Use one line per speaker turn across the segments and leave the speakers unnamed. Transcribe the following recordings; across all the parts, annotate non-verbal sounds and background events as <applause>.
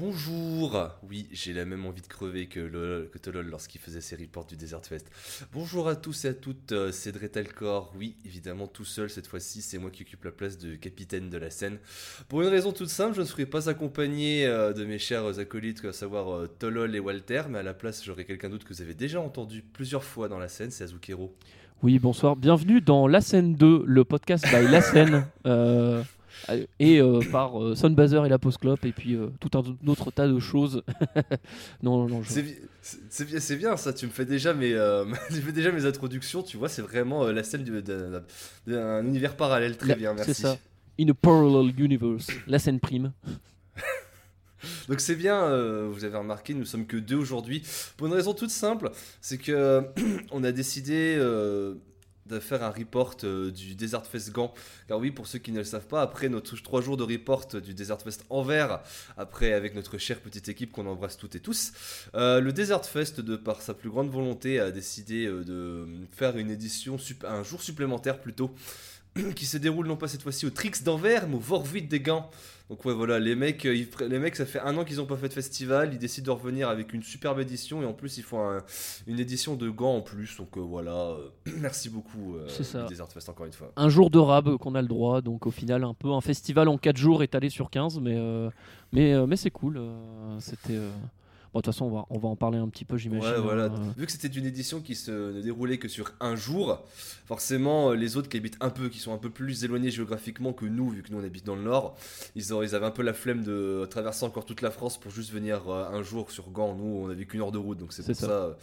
Bonjour Oui, j'ai la même envie de crever que, que Tolol lorsqu'il faisait ses reports du Desert Fest. Bonjour à tous et à toutes, euh, c'est Dretelcor. Oui, évidemment, tout seul cette fois-ci, c'est moi qui occupe la place de capitaine de la scène. Pour une raison toute simple, je ne serai pas accompagné euh, de mes chers acolytes, à savoir euh, Tolol et Walter, mais à la place, j'aurai quelqu'un d'autre que vous avez déjà entendu plusieurs fois dans la scène, c'est Azukero.
Oui, bonsoir. Bienvenue dans La Scène 2, le podcast by La Scène. <laughs> euh, et euh, par euh, Sunbazer et la Post et puis euh, tout un autre tas de choses. <laughs> non, non, je-
C'est bi- c'est bien, c'est bien ça, tu me fais déjà mes, euh, <laughs> tu fais déjà mes introductions, tu vois, c'est vraiment la scène du- d'un d'un univers parallèle, très
La-
bien, merci.
C'est ça. In a parallel universe, La Scène prime. <laughs>
Donc c'est bien, euh, vous avez remarqué, nous sommes que deux aujourd'hui. Pour une raison toute simple, c'est que <clears throat> on a décidé euh, de faire un report euh, du Desert Fest Gand. Car oui, pour ceux qui ne le savent pas, après nos trois jours de report du Desert Fest Anvers, après avec notre chère petite équipe qu'on embrasse toutes et tous, euh, le Desert Fest, de par sa plus grande volonté, a décidé euh, de faire une édition, un jour supplémentaire plutôt, <clears throat> qui se déroule non pas cette fois-ci au Trix d'Anvers, mais au Vorvit des Gants. Donc ouais voilà, les mecs, euh, ils les mecs, ça fait un an qu'ils n'ont pas fait de festival, ils décident de revenir avec une superbe édition et en plus ils font un- une édition de gants en plus. Donc euh, voilà, euh, <clears throat> merci beaucoup euh,
ça.
Desert Fest encore une fois.
Un jour de rab qu'on a le droit, donc au final, un peu un festival en 4 jours étalé sur 15, mais, euh, mais, mais c'est cool. C'était. Bon, de toute façon, on va, on va en parler un petit peu, j'imagine.
Ouais, voilà.
euh,
Vu que c'était une édition qui se ne déroulait que sur un jour, forcément, euh, les autres qui habitent un peu, qui sont un peu plus éloignés géographiquement que nous, vu que nous on habite dans le nord, ils, auraient- ils avaient un peu la flemme de traverser encore toute la France pour juste venir euh, un jour sur Gand. Nous, on avait qu'une heure de route, donc c'est
C'est
pour ça.
ça.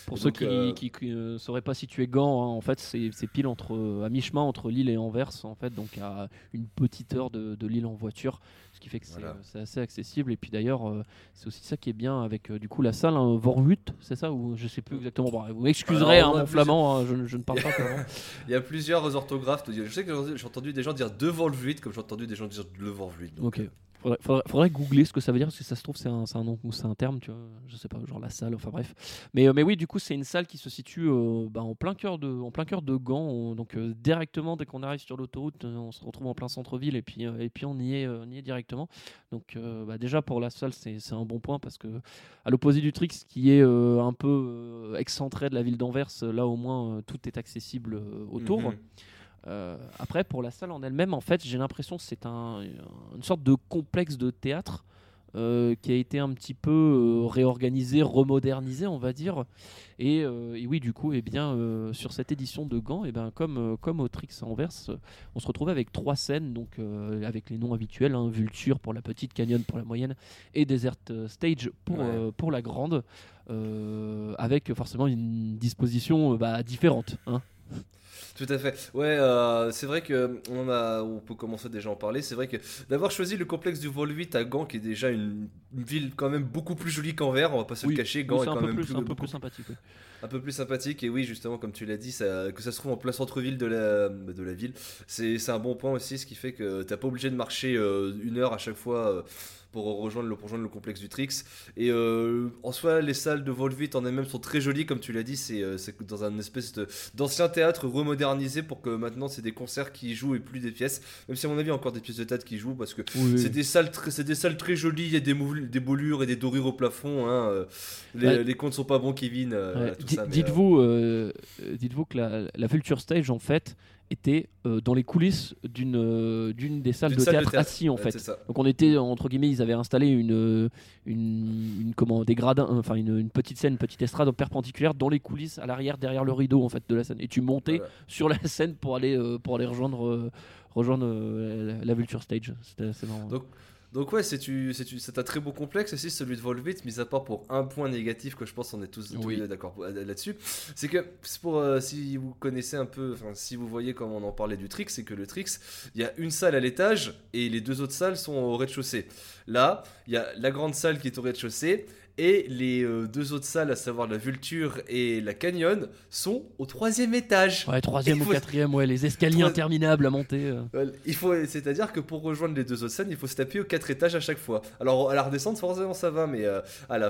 Euh,
Pour
Et
ceux
donc,
qui
euh,
qui, ne sauraient pas situer Gand, hein, en fait, c'est pile entre, euh, à mi-chemin entre Lille et Anvers, en fait, donc à une petite heure de, de Lille en voiture, ce qui fait que c'est
Voilà.
euh, assez accessible. Et puis d'ailleurs, euh, c'est aussi ça qui est bien avec euh, du coup la salle hein, Vorwut, c'est ça ou je sais plus exactement. Bon, vous m'excuserez, hein, mon flamand, hein, je, je ne parle pas flamand. <laughs>
Il y a plusieurs orthographes. Je sais que j'ai entendu des gens dire devant le comme j'ai entendu des gens dire le. Donc,
Ok. Faudrait, faudrait- googler ce que ça veut dire, parce que ça se trouve, c'est un, nom ou c'est un terme, tu vois. Je sais pas, genre la salle, enfin bref. Mais, euh, oui, du coup, c'est une salle qui se situe euh, bah, en, plein cœur de, en de Gand. On- donc, euh, directement, dès qu'on arrive sur l'autoroute, on se retrouve en plein centre-ville et puis, on, y est, directement. Donc, bah, déjà, pour la salle, c'est un bon point parce que, à l'opposé du Trix, qui est un peu excentré de la ville d'Anvers, là, au moins, tout est accessible autour.
Mhm.
Euh, après, pour la salle en elle-même, en fait, j'ai l'impression que c'est un, une sorte de complexe de théâtre euh, qui a été un petit peu euh, réorganisé, remodernisé, on va dire. Et, et oui, du coup, eh bien, sur cette édition de Gand, eh bien, comme, comme au Trix Anvers, on se retrouve avec trois scènes, donc avec les noms habituels hein, Vulture pour la petite, Canyon pour la moyenne, et Desert Stage pour,
Ouais.
pour la grande, avec forcément une disposition bah, différente. hein. <laughs>
Tout à fait. Ouais, euh, c'est vrai que on a, on peut commencer déjà à en parler. C'est vrai que d'avoir choisi le complexe du Volvit à Gand, qui est déjà une, une ville quand même beaucoup plus jolie qu'Anvers, on va pas se
Oui,
le cacher. Gand est quand même
plus,
plus,
un peu plus sympathique. oui.
un peu plus sympathique. Et oui, justement, comme tu l'as dit, ça, que ça se trouve en plein centre-ville de la, de la ville, c'est c'est un bon point aussi, ce qui fait que t'as pas obligé de marcher euh, une heure à chaque fois. euh, pour rejoindre, le, pour rejoindre le complexe du Trix. Et euh, en soi, les salles de Volvit en elles-mêmes sont très jolies, comme tu l'as dit. C'est euh, dans un espèce d'ancien théâtre remodernisé pour que maintenant c'est des concerts qui jouent et plus des pièces. Même si, à mon avis, il y a encore des pièces de théâtre qui jouent parce que
Oui,
c'est des salles, c'est des salles très jolies. Il y a des, des bolures et des dorures au plafond. hein, euh, Les,
Ouais.
les comptes sont pas bons, Kevin.
Ouais, Dites-vous euh, dites-vous que la, la Vulture Stage, en fait, était euh, dans les coulisses d'une euh, d'une des salles de
salle
théâtre, assis, en fait. Donc on était entre guillemets, ils avaient installé une une, une- comment des gradins, enfin une, une petite scène, une petite estrade perpendiculaire dans les coulisses à l'arrière derrière le rideau en fait de la scène. Et tu montais
Voilà.
sur la <laughs> scène pour aller euh, pour aller rejoindre rejoindre la, la Vulture Stage. C'était assez marrant.
Donc, Donc ouais, c'est tu- c'est tu- c'est un très beau complexe aussi, celui de Volvit, mis à part pour un point négatif que je pense on est tous,
Oui.
d'accord euh, là-dessus. C'est que pour euh, si vous connaissez un peu, enfin si vous voyez comment on en parlait du Trix, c'est que le Trix, il y a une salle à l'étage et les deux autres salles sont au rez-de-chaussée. Là, il y a la grande salle qui est au rez-de-chaussée Et les euh, deux autres salles, à savoir la Vulture et la Canyon, sont au troisième étage.
Ouais, troisième ou
faut-
quatrième, ouais, les escaliers
Trois-
interminables à monter. euh.
Il faut, c'est-à-dire que pour rejoindre les deux autres scènes, il faut se taper aux quatre étages à chaque fois. Alors à la redescente, forcément ça va, mais euh, à la,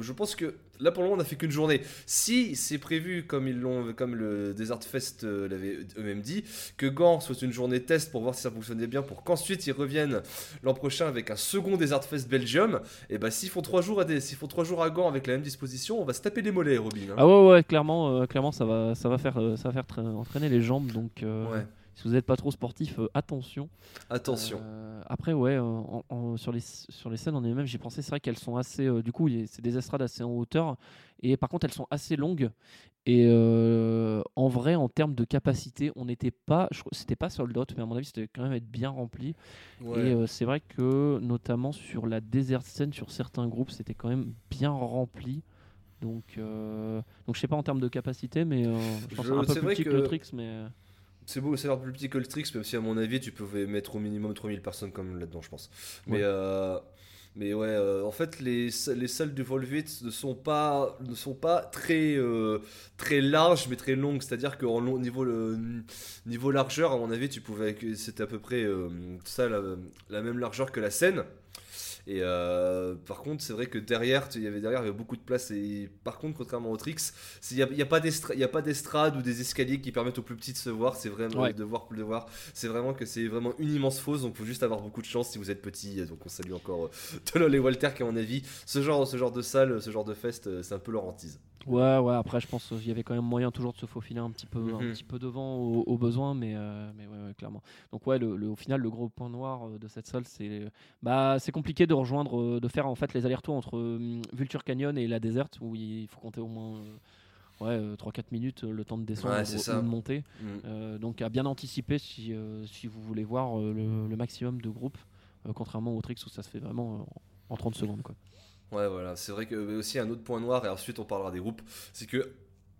je pense que là pour le moment on a fait qu'une journée. Si c'est prévu comme ils l'ont, comme le Desert Fest l'avait eux-mêmes dit, que Gand soit une journée test pour voir si ça fonctionnait bien, pour qu'ensuite ils reviennent l'an prochain avec un second Desert Fest Belgium. Et bah s'ils font trois jours à des, font trois jours à Gand avec la même disposition, on va se taper les mollets, Robin. hein.
Ah ouais, ouais, clairement, euh, clairement ça va, ça va faire, euh, ça va faire tra- entraîner les jambes. Donc, euh,
Ouais.
si vous n'êtes pas trop sportif, euh, attention.
Attention.
Après, ouais, en- en- sur, les, sur les scènes en elles-mêmes, j'ai pensé, c'est vrai qu'elles sont assez. du coup, c'est des estrades assez en hauteur. Et par contre, elles sont assez longues. Et euh, en vrai, en termes de capacité, on n'était pas. C'était pas sold out, mais à mon avis, c'était quand même être bien rempli.
Ouais.
Et euh, c'est vrai que, notamment sur la desert scène, sur certains groupes, c'était quand même bien rempli. Donc, euh, donc je sais pas en termes de capacité, mais euh, je pense
Je-
un peu
c'est
plus petit que,
que-
le Trix, mais.
C'est beau, l'air plus petit que le Trix, même si à mon avis tu pouvais mettre au minimum 3000 personnes comme là-dedans, je pense. Mais,
Ouais.
Mais ouais, euh, en fait, les, les salles du Volvit ne sont pas, ne sont pas très, euh, larges, mais très longues. C'est-à-dire qu'en niveau, largeur, à mon avis, tu pouvais, c'était à peu près euh, la même largeur que la scène. Et euh, par contre, c'est vrai que derrière, il y avait derrière, il y avait beaucoup de place. Et par contre, contrairement au Trix, il n'y a, y a pas d'estrade ou des escaliers qui permettent aux plus petits de se voir. C'est vraiment
Ouais.
de voir, de voir. C'est vraiment que c'est vraiment une immense fosse. Donc, faut juste avoir beaucoup de chance si vous êtes petit. Donc, on salue encore euh, Tolol et Walter qui, à mon avis, ce genre, ce genre de salle, ce genre de fest, euh, c'est un peu leur hantise.
Ouais, ouais, après, je pense qu'il y avait quand même moyen toujours de se faufiler un petit peu, un
Mhm.
petit peu devant au, au besoin, mais, euh, mais ouais, ouais, clairement. Donc, ouais, le, le- au final, le gros point noir euh, de cette salle, c'est bah, c'est compliqué de rejoindre, euh, de faire en fait les allers-retours entre euh, Vulture Canyon et la Desert, où il faut compter au moins euh, ouais, euh, 3-4 minutes euh, le temps de descendre
Ouais,
ou- de monter. Euh, donc, à bien anticiper si, si vous voulez voir le, le maximum de groupes, contrairement au Trix où ça se fait vraiment en 30 secondes. Quoi.
Ouais, voilà, c'est vrai que aussi un autre point noir, et ensuite on parlera des groupes, c'est que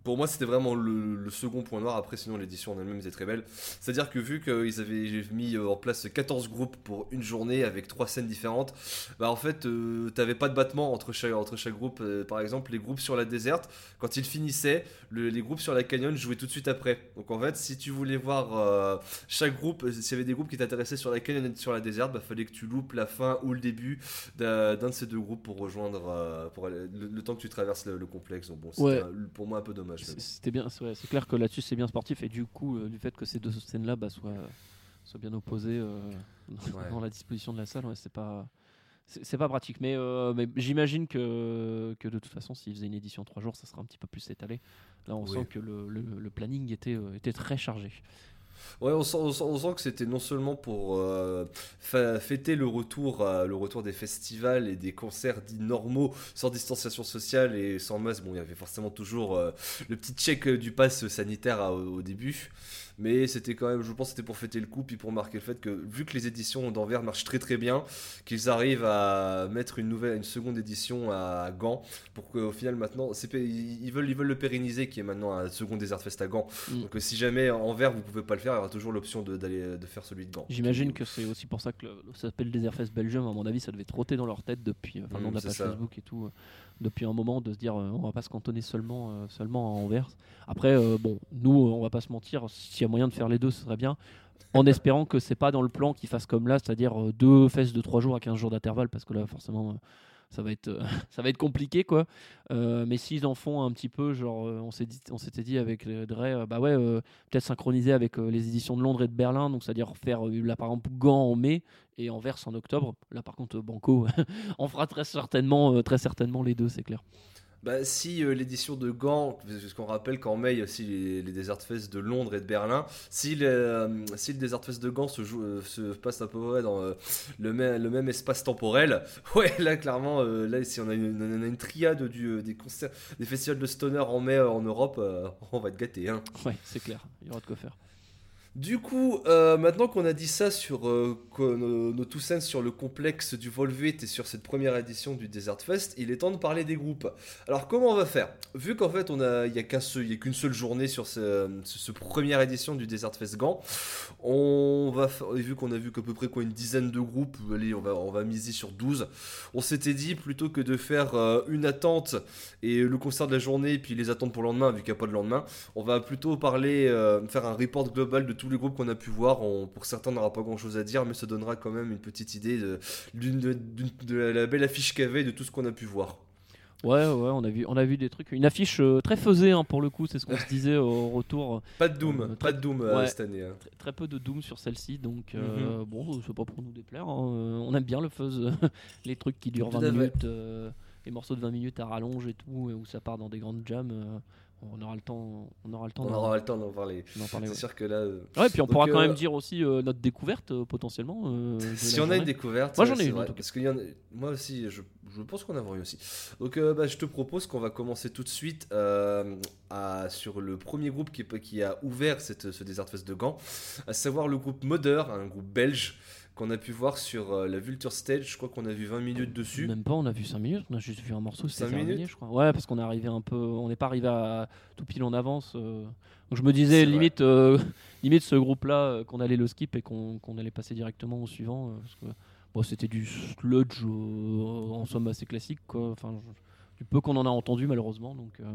pour moi c'était vraiment le, le second point noir, après sinon l'édition en elle-même était très belle. C'est-à-dire que vu qu'ils avaient mis euh, en place 14 groupes pour une journée avec trois scènes différentes, bah en fait euh, t'avais pas de battement entre chaque, entre chaque groupe. Euh, par exemple, les groupes sur la déserte, quand ils finissaient, le- les groupes sur la canyon jouaient tout de suite après. Donc en fait, si tu voulais voir euh, chaque groupe, s'il y avait des groupes qui t'intéressaient sur la canyon et sur la déserte, bah fallait que tu loupes la fin ou le début d'un de ces deux groupes pour rejoindre pour aller- le, le temps que tu traverses le, le complexe. Donc bon, c'était
Ouais.
pour moi un peu dommage.
C'était bien, c'est ouais, clair que là-dessus c'est bien sportif et du coup euh, du fait que ces deux scènes-là bah, soient, soient bien opposées euh,
Ouais.
dans la disposition de la salle, ouais, c'est pas c'est pas pratique. Mais, euh, mais j'imagine que, que de toute façon s'ils faisaient une édition en trois jours, ça sera un petit peu plus étalé. Là on
Oui.
sent que le, le- le planning était, était très chargé.
Ouais, on sent, que c'était non seulement pour euh, fêter le retour, euh, le retour des festivals et des concerts dits normaux, sans distanciation sociale et sans masque. Bon, il y avait forcément toujours euh, le petit check du pass sanitaire au début. Mais c'était quand même, je pense, que c'était pour fêter le coup, puis pour marquer le fait que, vu que les éditions d'Anvers marchent très très bien, qu'ils arrivent à mettre une nouvelle, une seconde édition à Gand, pour qu'au final maintenant, ils veulent, ils veulent le pérenniser, qui est maintenant un second Desert Fest à Gand.
Mm.
Donc euh, si jamais Anvers vous pouvez pas le faire, il y aura toujours l'option de, d'aller, de faire celui de Gand.
J'imagine que c'est aussi pour ça que le- ça s'appelle Desert Fest Belgium. À mon avis, ça devait trotter dans leur tête depuis, enfin, le nom
Mm,
de la page
ça.
Facebook et tout, euh, depuis un moment, de se dire euh, on va pas se cantonner seulement, euh, seulement à Anvers. Après, euh, bon, nous, on va pas se mentir, s'il y a moyen de faire les deux, ce serait bien. En espérant que c'est pas dans le plan qu'ils fassent comme là, c'est-à-dire deux fesses de 3 jours à 15 jours d'intervalle, parce que là, forcément, ça va être, euh, <laughs> ça va être compliqué, quoi. Euh, mais s'ils en font un petit peu, genre, euh, on s'est dit, on s'était dit avec Dre, bah ouais, peut-être synchroniser avec les éditions de Londres et de Berlin, donc c'est-à-dire faire là par exemple Gand en mai et Anvers en octobre. Là par contre, Banco, <laughs> on fera très certainement, très certainement les deux, c'est clair.
Bah, si euh, l'édition de Gand, parce qu'on rappelle qu'en mai, il y a aussi les, les Desert Fest de Londres et de Berlin, si le, euh, si le Desert Fest de Gand se, joue, euh, se passe à peu près dans euh, le, même, espace temporel, <laughs> ouais, là clairement, là si on a une, on une triade du, des concerts, des festivals de stoner en mai en Europe, on va être gâtés. Hein.
Ouais, c'est clair, il y aura de quoi faire.
Du coup, euh, maintenant qu'on a dit ça sur euh, nos, nos sur le complexe du Volvite et sur cette première édition du Desert Fest, il est temps de parler des groupes. Alors comment on va faire? Vu qu'en fait il y a qu'un seul- qu'une seule journée sur ce, ce- première édition du Desert Fest Gand, on va vu qu'on a vu qu'à peu près quoi une dizaine de groupes, allez on va on va miser sur 12. On s'était dit plutôt que de faire euh, une attente et le concert de la journée puis les attentes pour le lendemain vu qu'il n'y a pas de lendemain, on va plutôt parler, faire un report global de tous les groupes qu'on a pu voir. On- pour certains, n'aura pas grand chose à dire, mais ça donnera quand même une petite idée de, d'une- de, la belle affiche qu'il y avait et de tout ce qu'on a pu voir.
Ouais, ouais, on a vu, on a vu des trucs. Une affiche euh, très faisée hein, pour le coup, c'est ce qu'on se disait au retour.
Pas de Doom,
Euh,
pas de Doom euh,
ouais.
cette année. hein.
Très, très peu de Doom sur celle-ci, donc
Mhm.
euh, bon, c'est pas pour nous déplaire. hein, On aime bien le fuzz, <laughs> les trucs qui durent
Tout à
20
fait.
minutes, les morceaux de 20 minutes à rallonge et tout, et où ça part dans des grandes jams. On aura le temps, on aura le temps
On
d'en
aura le temps d'en parler. C'est
ouais.
sûr que là, euh,
Ouais, puis on
Donc,
pourra quand
euh,
même dire aussi euh, notre découverte euh, potentiellement.
si on a une découverte,
Moi, j'en ai une,
vrai,
en tout cas.
parce qu'il y en a- moi aussi, je, je pense qu'on en a eu aussi. Donc, bah, je te propose qu'on va commencer tout de suite à- sur le premier groupe qui, qui a ouvert cette, ce Desert Fest de Gand, à savoir le groupe Mother, un groupe belge qu'on a pu voir sur euh, la Vulture Stage. Je crois qu'on a vu 20 minutes dessus.
Même pas, on a vu 5 minutes, on a juste vu un morceau,
Cinq
terminé,
minutes
je crois. Ouais, parce qu'on est arrivé un peu, on n'est pas arrivé à tout pile en avance. euh. Donc je me disais
C'est vrai.
limite, euh, <laughs> limite ce groupe-là euh, qu'on allait le skip et qu'on qu'on allait passer directement au suivant, euh, parce que bon, c'était du sludge euh, en somme assez classique, quoi. Enfin, je- du peu qu'on en a entendu malheureusement, donc. euh,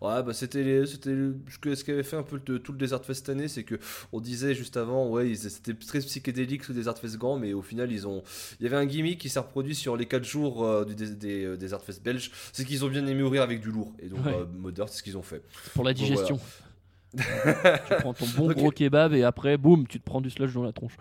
Ouais, bah c'était c'était ce qu'avait fait un peu le- tout le Desert Fest cette année, c'est que on disait juste avant, ouais, c'était très psychédélique ce Desert Fest Grand, mais au final ils ont, il y avait un gimmick qui s'est reproduit sur les 4 jours euh, du dé- des, euh, Desert Fest belge, c'est qu'ils ont bien aimé ouvrir avec du lourd, et donc
Ouais.
Modern c'est ce qu'ils ont fait.
pour la digestion. <laughs> tu prends ton bon gros kebab et après, boum, tu te prends du sludge dans la tronche.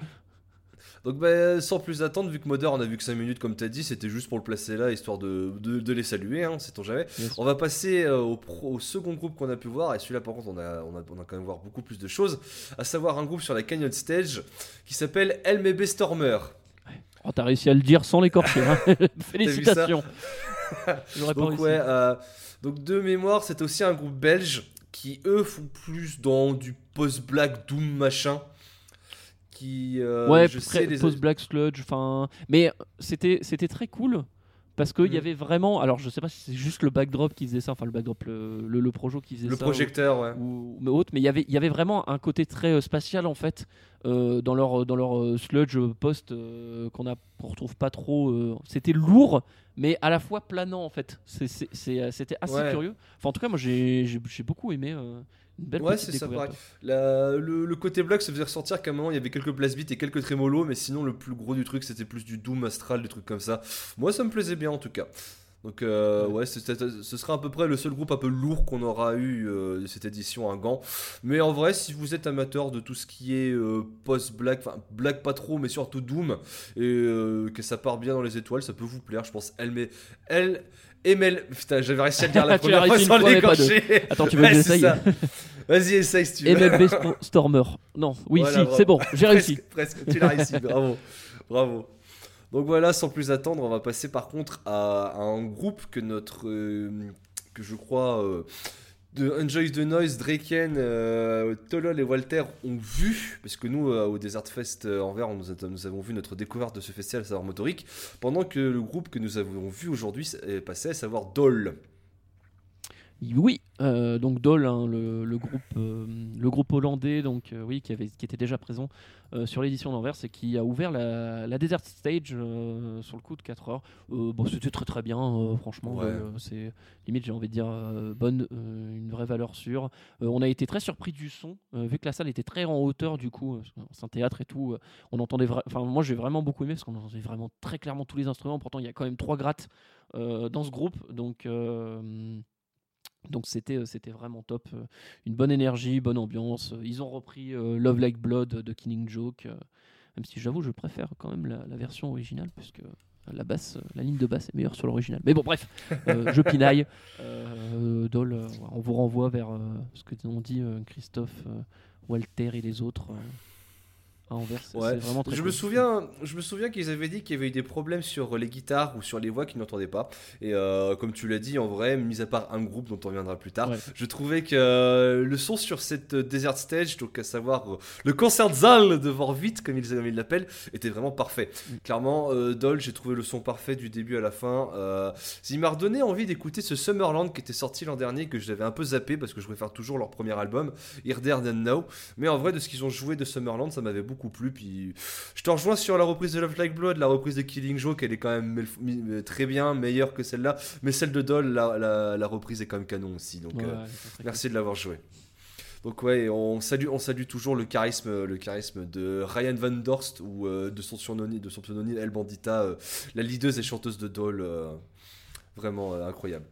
Donc bah, sans plus attendre, vu que Modern on a vu que 5 minutes comme t'as dit, c'était juste pour le placer là, histoire de, de, de les saluer, hein, sait-on jamais.
Yes.
On va passer euh, au, pro- au second groupe qu'on a pu voir, et celui-là par contre on a, on, a, on a quand même voir beaucoup plus de choses, à savoir un groupe sur la Canyon Stage qui s'appelle LMB Stormer.
Oh, t'as réussi à le dire sans l'écorcher. hein. <laughs> <laughs> Félicitations. <laughs>
Donc ouais, euh, donc de mémoire, c'est aussi un groupe belge qui eux font plus dans du post-black doom machin. Qui, euh,
ouais,
je
pré-
sais les
post Black Sludge, enfin, mais c'était c'était très cool parce qu'il
Mhm.
y avait vraiment, alors je sais pas si c'est juste le backdrop qui faisait ça, enfin le backdrop, le, le, le projo qui faisait
le
ça,
projecteur, ouais.
ou, ou- mais autre, mais il y avait il y avait vraiment un côté très euh, spatial en fait euh, dans leur dans leur euh, sludge post qu'on a qu'on retrouve pas trop. c'était lourd. Mais à la fois planant en fait, c'était assez
Ouais.
curieux. Enfin, en tout cas, moi j'ai j'ai- j'ai beaucoup aimé. Euh, une belle
Ouais, c'est ça. La- le, le côté black se faisait ressortir qu'à un moment il y avait quelques blast beats et quelques trémolos, mais sinon le plus gros du truc c'était plus du doom astral, des trucs comme ça. Moi ça me plaisait bien en tout cas. Donc euh, ouais, ce sera à peu près le seul groupe un peu lourd qu'on aura eu euh, de cette édition à Gand. Mais en vrai, si vous êtes amateur de tout ce qui est euh, post-black, enfin black pas trop, mais surtout doom, et euh, que ça part bien dans les étoiles, ça peut vous plaire. Je pense elle met elle Emel, putain, j'avais réussi à le dire la <laughs> première fois sans l'écorcher.
Attends, tu veux que j'essaye.
Vas-y, essaye si tu veux.
MLB Sto- <laughs> Stormer. Non, oui,
Voilà,
si, c'est bon, j'ai réussi.
Presque, presque. tu l'as réussi, bravo. Bravo. Donc voilà, sans plus attendre, on va passer par contre à, à un groupe que notre. euh, que je crois. euh, de Enjoy the Noise, Draken, euh, Tolol et Walter ont vu, parce que nous, euh, au Desert Fest euh, Anvers, nous, avons vu notre découverte de ce festival, à savoir Motorique, pendant que le groupe que nous avons vu aujourd'hui est passé, à savoir Doll.
Oui, euh, donc Dole, hein, le, le groupe, euh, le groupe hollandais, donc euh, oui, qui avait, qui était déjà présent sur l'édition d'Anvers et qui a ouvert la, la Desert Stage sur le coup de 4 heures. Bon, c'était très très bien, franchement.
Ouais.
C'est limite, j'ai envie de dire bonne, une vraie valeur sûre. On a été très surpris du son, vu que la salle était très en hauteur du coup, c'est un théâtre et tout. on entendait, enfin moi j'ai vraiment beaucoup aimé parce qu'on entendait vraiment très clairement tous les instruments. Pourtant, il y a quand même trois grattes dans ce groupe, donc. Donc c'était euh, c'était vraiment top, euh, une bonne énergie, bonne ambiance. Ils ont repris euh, Love Like Blood de Killing Joke, même si j'avoue je préfère quand même la, version originale puisque la ligne de basse est meilleure sur l'original. Mais bon bref, je pinaille. Euh, euh, on vous renvoie vers ce que ont dit Christophe, Walter et les autres. À Anvers.
Ouais.
Vraiment très
Je me souviens, je me souviens qu'ils avaient dit qu'il y avait eu des problèmes sur les guitares ou sur les voix qu'ils n'entendaient pas. Et euh, comme tu l'as dit, en vrai, mis à part un groupe dont on reviendra plus tard,
Ouais.
je trouvais que euh, le son sur cette euh, Desert Stage, donc à savoir le Concertsaal de Vorvit, comme ils l'appellent, était vraiment parfait.
Mm.
Clairement, euh, Dol, j'ai trouvé le son parfait du début à la fin. Euh, il m'a redonné envie d'écouter ce Summerland qui était sorti l'an dernier, que j'avais un peu zappé parce que je préfère toujours leur premier album, Here, There, Now. Mais en vrai, de ce qu'ils ont joué de Summerland, ça m'avait beaucoup plu. Puis je te rejoins sur la reprise de Love Like Blood, la reprise de Killing Joke, elle est quand même mi- très bien, meilleure que celle-là. Mais celle de Doll, la, la- la reprise est quand même canon aussi. Donc
Ouais,
euh, merci de l'avoir joué. Donc ouais, on salue, on salue toujours le charisme, le charisme de Ryan Van Dorst ou euh, de son surnom, de son pseudonyme El Bandita, euh, la leaduse et chanteuse de Doll, euh, vraiment euh, incroyable.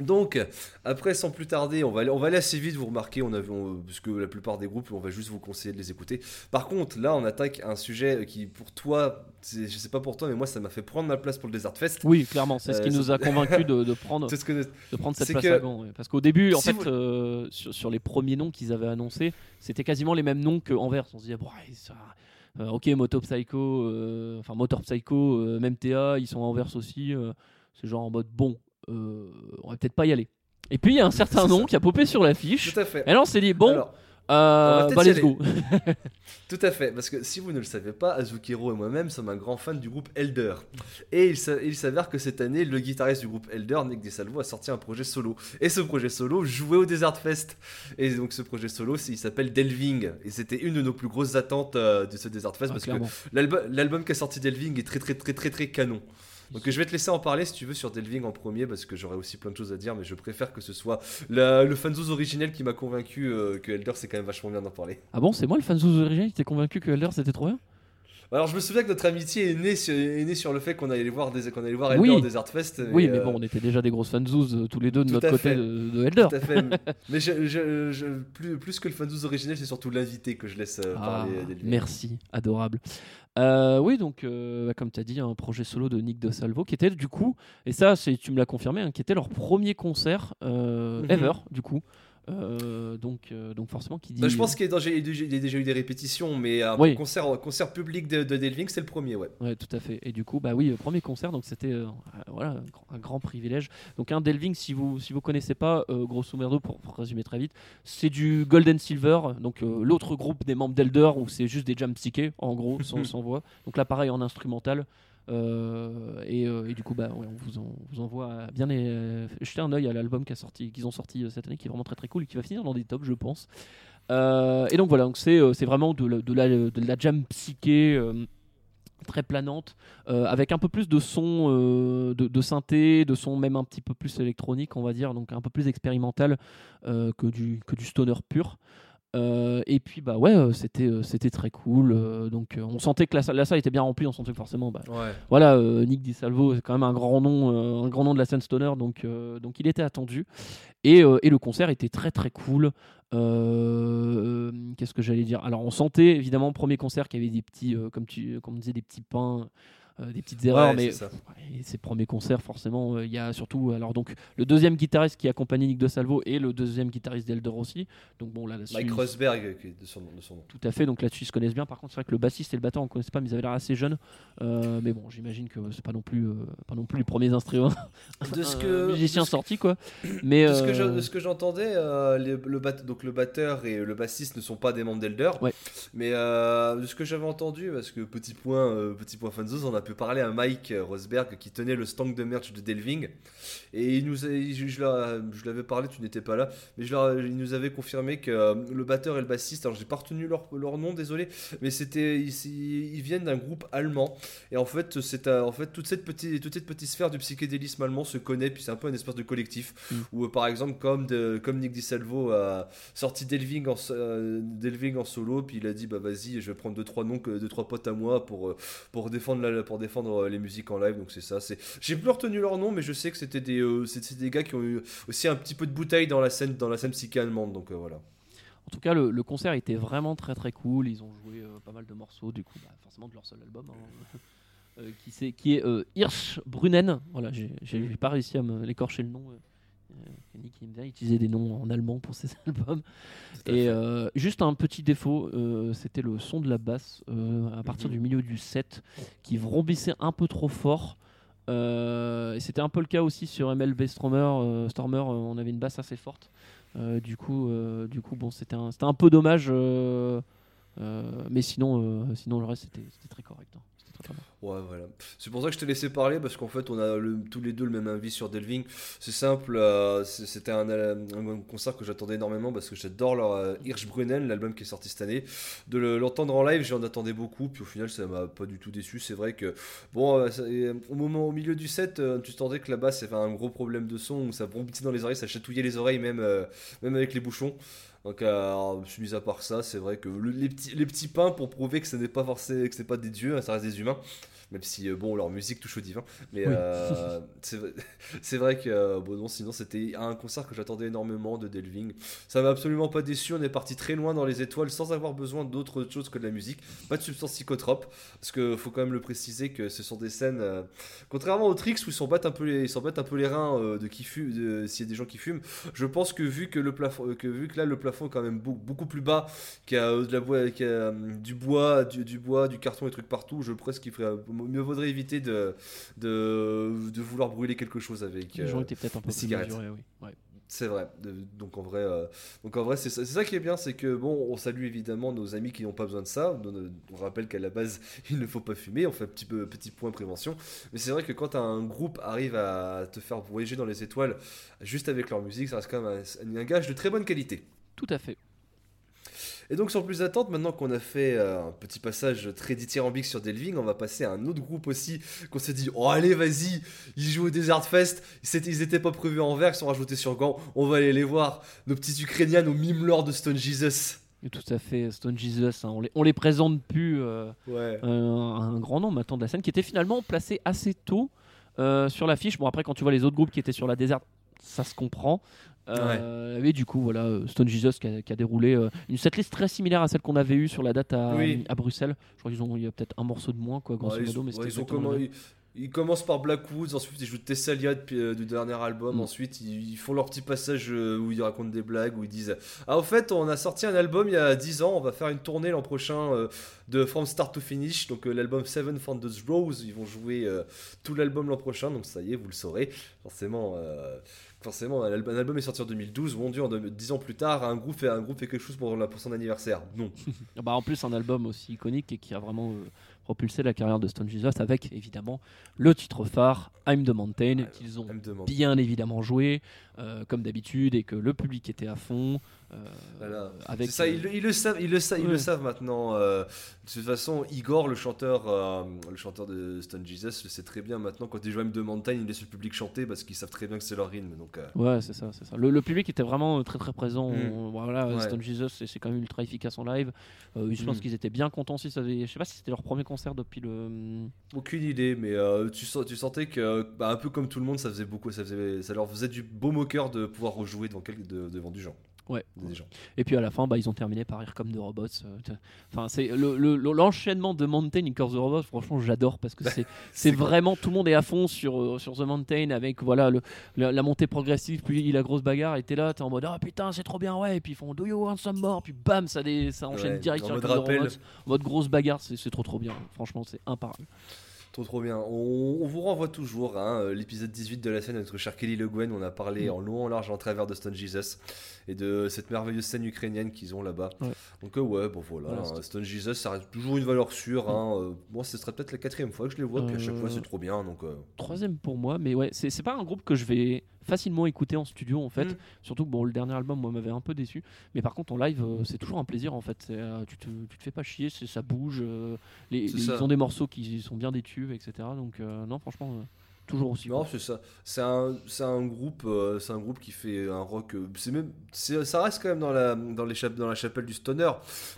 Donc, après, sans plus tarder, on va aller, on va aller assez vite, vous remarquez, on a, vu- on- parce que la plupart des groupes, on va juste vous conseiller de les écouter. Par contre, là, on attaque un sujet qui, pour toi, je sais pas pour toi, mais moi, ça m'a fait prendre ma place pour le Desert Fest.
Oui, clairement, c'est ce qui
Euh,
nous a convaincus de, de <laughs> prendre,
C'est ce que
de prendre cette place
que-.
Parce qu'au début, en fait,
vous-
euh, sur, sur les premiers noms qu'ils avaient annoncés, c'était quasiment les mêmes noms que Anvers. On se disait, bon, ça- euh, ok, Moto Psycho, enfin Motor Psycho, euh, même TA, ils sont à Anvers aussi. c'est genre en mode, bon, euh, on va peut-être pas y aller. Et puis il y a un certain nom
ça.
qui a popé sur l'affiche.
Tout à fait.
Et là, on s'est dit, bon,
Alors,
euh, bah, let's go. <laughs>
Tout à fait, parce que si vous ne le savez pas, Azukiro et moi-même sommes un grand fan du groupe Elder. Et il s'a- il s'avère que cette année, le guitariste du groupe Elder, Nick DeSalvo, a sorti un projet solo. Et ce projet solo jouait au Desert Fest. Et donc ce projet solo, il s'appelle Delving. Et c'était une de nos plus grosses attentes euh, de ce Desert Fest,
Ah,
parce
clairement.
que l'album l'album qu'a sorti Delving est très très très très très canon. Donc je vais te laisser en parler si tu veux sur Delving en premier parce que j'aurais aussi plein de choses à dire mais je préfère que ce soit la- le fanzouz originel qui m'a convaincu euh, que Elder c'est quand même vachement bien d'en parler.
Ah bon, c'est moi le fanzouz original qui t'es convaincu que Elder c'était trop bien?
Alors je me souviens que notre amitié est née sur, est née sur le fait qu'on allait voir des qu'on allait voir Elder
Oui.
au Desert Fest.
Oui, mais
euh,
bon, on était déjà des grosses fanzouz euh, tous les deux de
tout
notre côté de, de Elder.
Tout à fait. <laughs> mais je- je- je- plus, plus que le fanzouz originel, c'est surtout l'invité que je laisse
Ah,
parler.
merci, adorable. Euh, oui, donc, euh, comme tu as dit, un projet solo de Nick De Salvo qui était du coup, et ça, c'est tu me l'as confirmé, hein, qui était leur premier concert euh,
Mhm.
ever, du coup. Euh, donc, euh, donc, forcément, qui dit.
Bah, je pense qu'il y a déjà- eu des répétitions, mais un
Oui.
concert, concert public de, de Delving, c'est le premier, ouais.
Ouais, tout à fait. Et du coup, bah oui, euh, premier concert, donc c'était euh, euh, voilà un grand, un grand privilège. Donc un Delving, si vous si vous connaissez pas, euh, grosso merdo, pour, pour résumer très vite, c'est du Golden Silver, donc euh, l'autre groupe des membres d'Elder où c'est juste des jam psychés, en gros, sans, <laughs> sans voix. Donc là, pareil en instrumental. Euh, et, euh, et du coup, bah, on vous, envoie bien euh, jeter un œil à l'album qu'ils ont sorti euh, cette année, qui est vraiment très très cool et qui va finir dans des tops, je pense. Et donc voilà, donc c'est vraiment de la, jam psyché très planante, avec un peu plus de son de, de synthé, de son même un petit peu plus électronique, on va dire, donc un peu plus expérimental que, du, que du stoner pur. Euh, et puis bah ouais, euh, c'était euh, c'était très cool. donc on sentait que la, salle- la salle était bien remplie, on sentait que forcément bah,
Ouais.
voilà, Nick DiSalvo, c'est quand même un grand nom, un grand nom de la scène stoner, donc, donc il était attendu. Et, et le concert était très très cool. Qu'est-ce que j'allais dire? Alors on sentait évidemment premier concert qu'il y avait des petits, comme tu, comme on disait, des petits pains. Euh, des petites erreurs,
Ouais,
mais ces premiers concerts, forcément, euh, il y a surtout alors donc le deuxième guitariste qui accompagnait Nick De Salvo et le deuxième guitariste d'Elder aussi. Donc bon là,
Mike Rosberg, qui est de son, de son nom.
tout à fait, donc là-dessus ils se connaissent bien. Par contre, c'est vrai que le bassiste et le batteur on ne connaissait pas, mais ils avaient l'air assez jeunes. Euh, mais bon, j'imagine que c'est pas non plus euh, pas non plus les premiers instruments
De <laughs> ce que,
musicien sorti quoi. Mais
de ce que
euh,
j'entendais, euh, le, bat- donc le batteur et le bassiste ne sont pas des membres d'Elder. Mais euh, de ce que j'avais entendu, parce que petit point, euh, petit point fanzos, on a pu parler à Mike Rosberg qui tenait le stand de merch de Delving. Et il nous a- je, je l'a- je l'avais parlé, tu n'étais pas là, mais je leur- il nous avait confirmé que euh, le batteur et le bassiste, alors j'ai pas retenu leur, leur nom, désolé, mais c'était ils, ils viennent d'un groupe allemand. Et en fait, c'est euh, en fait toute cette petite toute cette petite sphère du psychédélisme allemand se connaît, puis c'est un peu un espèce de collectif
Mm.
où euh, par exemple comme de, comme Nick DiSalvo a sorti Delving en, Delving en solo, puis il a dit bah vas-y, je vais prendre deux trois noms, que- deux trois potes à moi pour pour défendre la- pour défendre euh, les musiques en live. Donc c'est ça. C'est j'ai plus retenu leur nom, mais je sais que c'était des euh, c'était des gars qui ont eu aussi un petit peu de bouteille dans la scène dans la scène psyché allemande. Donc euh, voilà.
en tout cas, le, le concert était vraiment très très cool. Ils ont joué euh, pas mal de morceaux, du coup, bah, forcément de leur seul album. hein. <laughs> Euh, qui, c'est- qui est euh, Hirsch Brunnen. Voilà, j'ai j'ai- j'ai pas réussi à me l'écorcher le nom. Euh. Aime bien utiliser des noms en allemand pour ses <laughs> albums. Et euh, juste un petit défaut, euh, c'était le son de la basse euh, à partir
Mhm.
du milieu du set qui vrombissait un peu trop fort. Et c'était un peu le cas aussi sur MLB Stormer. Stormer, on avait une basse assez forte. Du coup, du coup, bon, c'était un, un peu dommage. mais sinon, sinon le reste c'était très correct. hein.
Ouais, voilà. C'est pour ça que je t'ai laissé parler parce qu'en fait, on a tous les deux le même avis sur Delving. C'est simple, euh, c'était un, euh, un concert que j'attendais énormément parce que j'adore leur euh, Hirschbrunnen, l'album qui est sorti cette année. De le- l'entendre en live, j'en attendais beaucoup, puis au final, ça m'a pas du tout déçu. C'est vrai que, bon, euh, au moment, au milieu du set, tu sentais que la basse avait un gros problème de son, où ça brombissait dans les oreilles, ça chatouillait les oreilles, même, même avec les bouchons. Donc, euh, je suis mis à part ça, c'est vrai que le- les, petits, les petits pains pour prouver que ce n'est pas forcément, que c'est pas des dieux, hein, ça reste des humains même si euh, bon leur musique touche au divin. Mais
Oui.
euh, <laughs> c'est vrai- que euh, bon non sinon c'était un concert que j'attendais énormément de Delving. Ça m'a absolument pas déçu. On est parti très loin dans les étoiles sans avoir besoin d'autre chose que de la musique. Pas de substance psychotrope. Parce que faut quand même le préciser que ce sont des scènes euh, contrairement aux tricks où ils s'en battent un peu les ils battent un peu les reins euh, de qui fume de- s'il y a des gens qui fument. Je pense que vu que le plafond que vu que là le plafond est quand même beau- beaucoup plus bas qu'il y a de la bois, qu'il y a, du bois, du, du bois, du carton et trucs partout, je pense qu'il ferait mieux vaudrait éviter de, de, de vouloir brûler quelque chose avec.
Les gens
euh,
étaient peut-être un peu plus
cigarettes.
mesurés, oui. Ouais.
c'est vrai. Donc en vrai, euh, donc en vrai, c'est ça, qui est bien, c'est que bon, on salue évidemment nos amis qui n'ont pas besoin de ça. On, on rappelle qu'à la base, <laughs> il ne faut pas fumer. On fait un petit peu petit point prévention. Mais c'est vrai que quand un groupe arrive à te faire voyager dans les étoiles juste avec leur musique, ça reste quand même un, un gage de très bonne qualité.
Tout à fait.
Et donc sans plus attendre, maintenant qu'on a fait euh, un petit passage très dithyrambique sur Delving, on va passer à un autre groupe aussi qu'on s'est dit oh allez vas-y, ils jouent au Desert Fest, ils étaient pas prévus en vert, ils sont rajoutés sur gants, on va aller les voir, nos petits Ukrainiens, nos mime lords de Stone Jesus.
Tout à fait. Stone Jesus, hein, on, les, on les présente plus. euh,
Ouais.
un, un grand nom maintenant de la scène qui était finalement placé assez tôt euh, sur l'affiche. Bon, après, quand tu vois les autres groupes qui étaient sur la déserte, ça se comprend. Euh, Et du coup, voilà, euh, Stone Jesus qui a, qui a déroulé euh, une setlist très similaire à celle qu'on avait eue sur la date à,
Oui.
à Bruxelles. Je crois qu'ils ont, il y a peut-être un morceau de moins, quoi, grosso
Ouais, ils,
modo, mais
ouais,
c'était
ils ont
exactement
comment-
le même.
ils- ils commencent par Blackwoods, ensuite ils jouent Thessalia depuis, euh, du dernier album,
Mm.
ensuite ils, ils font leur petit passage euh, où ils racontent des blagues, où ils disent Ah, au fait, on a sorti un album il y a 10 ans, on va faire une tournée l'an prochain euh, de From Start to Finish, donc l'album Seven Founders Rose, ils vont jouer tout l'album l'an prochain, donc ça y est, vous le saurez. Forcément, forcément un album, est sorti en 2012, mon dieu, en 10 ans plus tard, un groupe fait, un groupe fait quelque chose pour, son anniversaire. Non.
Ah <laughs> Bah, en plus, un album aussi iconique et qui a vraiment euh, propulsé la carrière de Stone Jesus avec évidemment le titre phare, I'm the Mountain, qu'ils ont bien évidemment joué euh, comme d'habitude et que le public était à fond. euh,
Voilà.
avec
C'est ça, ils, le- ils le savent, ils le, sa- ils le savent maintenant. euh, de toute façon, Igor, le chanteur, euh, le chanteur de Stone Jesus, le sait très bien maintenant. Quand ils jouent M2 Mountain, ils laissent le public chanter parce qu'ils savent très bien que c'est leur rythme. Donc,
Ouais, c'est ça, c'est ça. Le, le public était vraiment très très présent.
Mm.
Voilà,
Ouais.
Stone Jesus, c'est quand même ultra efficace en live. Je pense
Mm.
qu'ils étaient bien contents si ça avait- Je sais pas si c'était leur premier concert depuis le.
aucune idée, mais tu, sentais que, bah, un peu comme tout le monde, ça faisait beaucoup, ça, faisait, ça leur faisait du beau moqueur de pouvoir rejouer devant, quel- de- devant du gens.
Ouais.
Des gens.
Et puis à la fin, bah, ils ont terminé par rire comme de robots. euh. Enfin, c'est le- le- le- l'enchaînement de Mountain et Curse the Robots. Franchement, j'adore parce que c'est <laughs> c'est vraiment tout le monde est à fond sur euh, sur The Mountain avec voilà le, la, la montée progressive puis la grosse bagarre. Et t'es là, t'es en mode ah putain c'est trop bien ouais. Et puis ils font Do you want some more? Puis bam, ça dé- ça enchaîne
Ouais,
direct sur Curse the. Robots. En mode grosse bagarre, c'est c'est trop trop bien. Franchement, c'est imparable.
Trop trop bien. On, on vous renvoie toujours hein, euh, l'épisode 18 de la scène avec notre cher Kelly Le Guen. On a parlé
Mm.
en long, en large, en travers de Stone Jesus et de cette merveilleuse scène ukrainienne qu'ils ont là-bas.
Ouais.
Donc euh, ouais, bon voilà,
Voilà,
hein. Stone Jesus, ça reste toujours une valeur sûre. Hein. euh, moi, ce serait peut-être la quatrième fois que je les vois, puis à chaque fois c'est trop bien. Donc
Troisième pour moi, mais ouais, c'est pas un groupe que je vais facilement écouter en studio en fait.
Mm.
Surtout que bon, le dernier album moi m'avait un peu déçu, mais par contre en live euh, c'est toujours un plaisir en fait. Euh, tu, te, tu te fais pas chier, ça bouge, euh, les,
C'est
les-
ça.
ils ont des morceaux qui sont bien des tubes, etc. Donc non, franchement, toujours aussi.
Non, c'est ça. C'est un, c'est un groupe, euh, c'est un groupe qui fait un rock. euh, c'est même, c'est- ça reste quand même dans la, dans les dans la chapelle du stoner,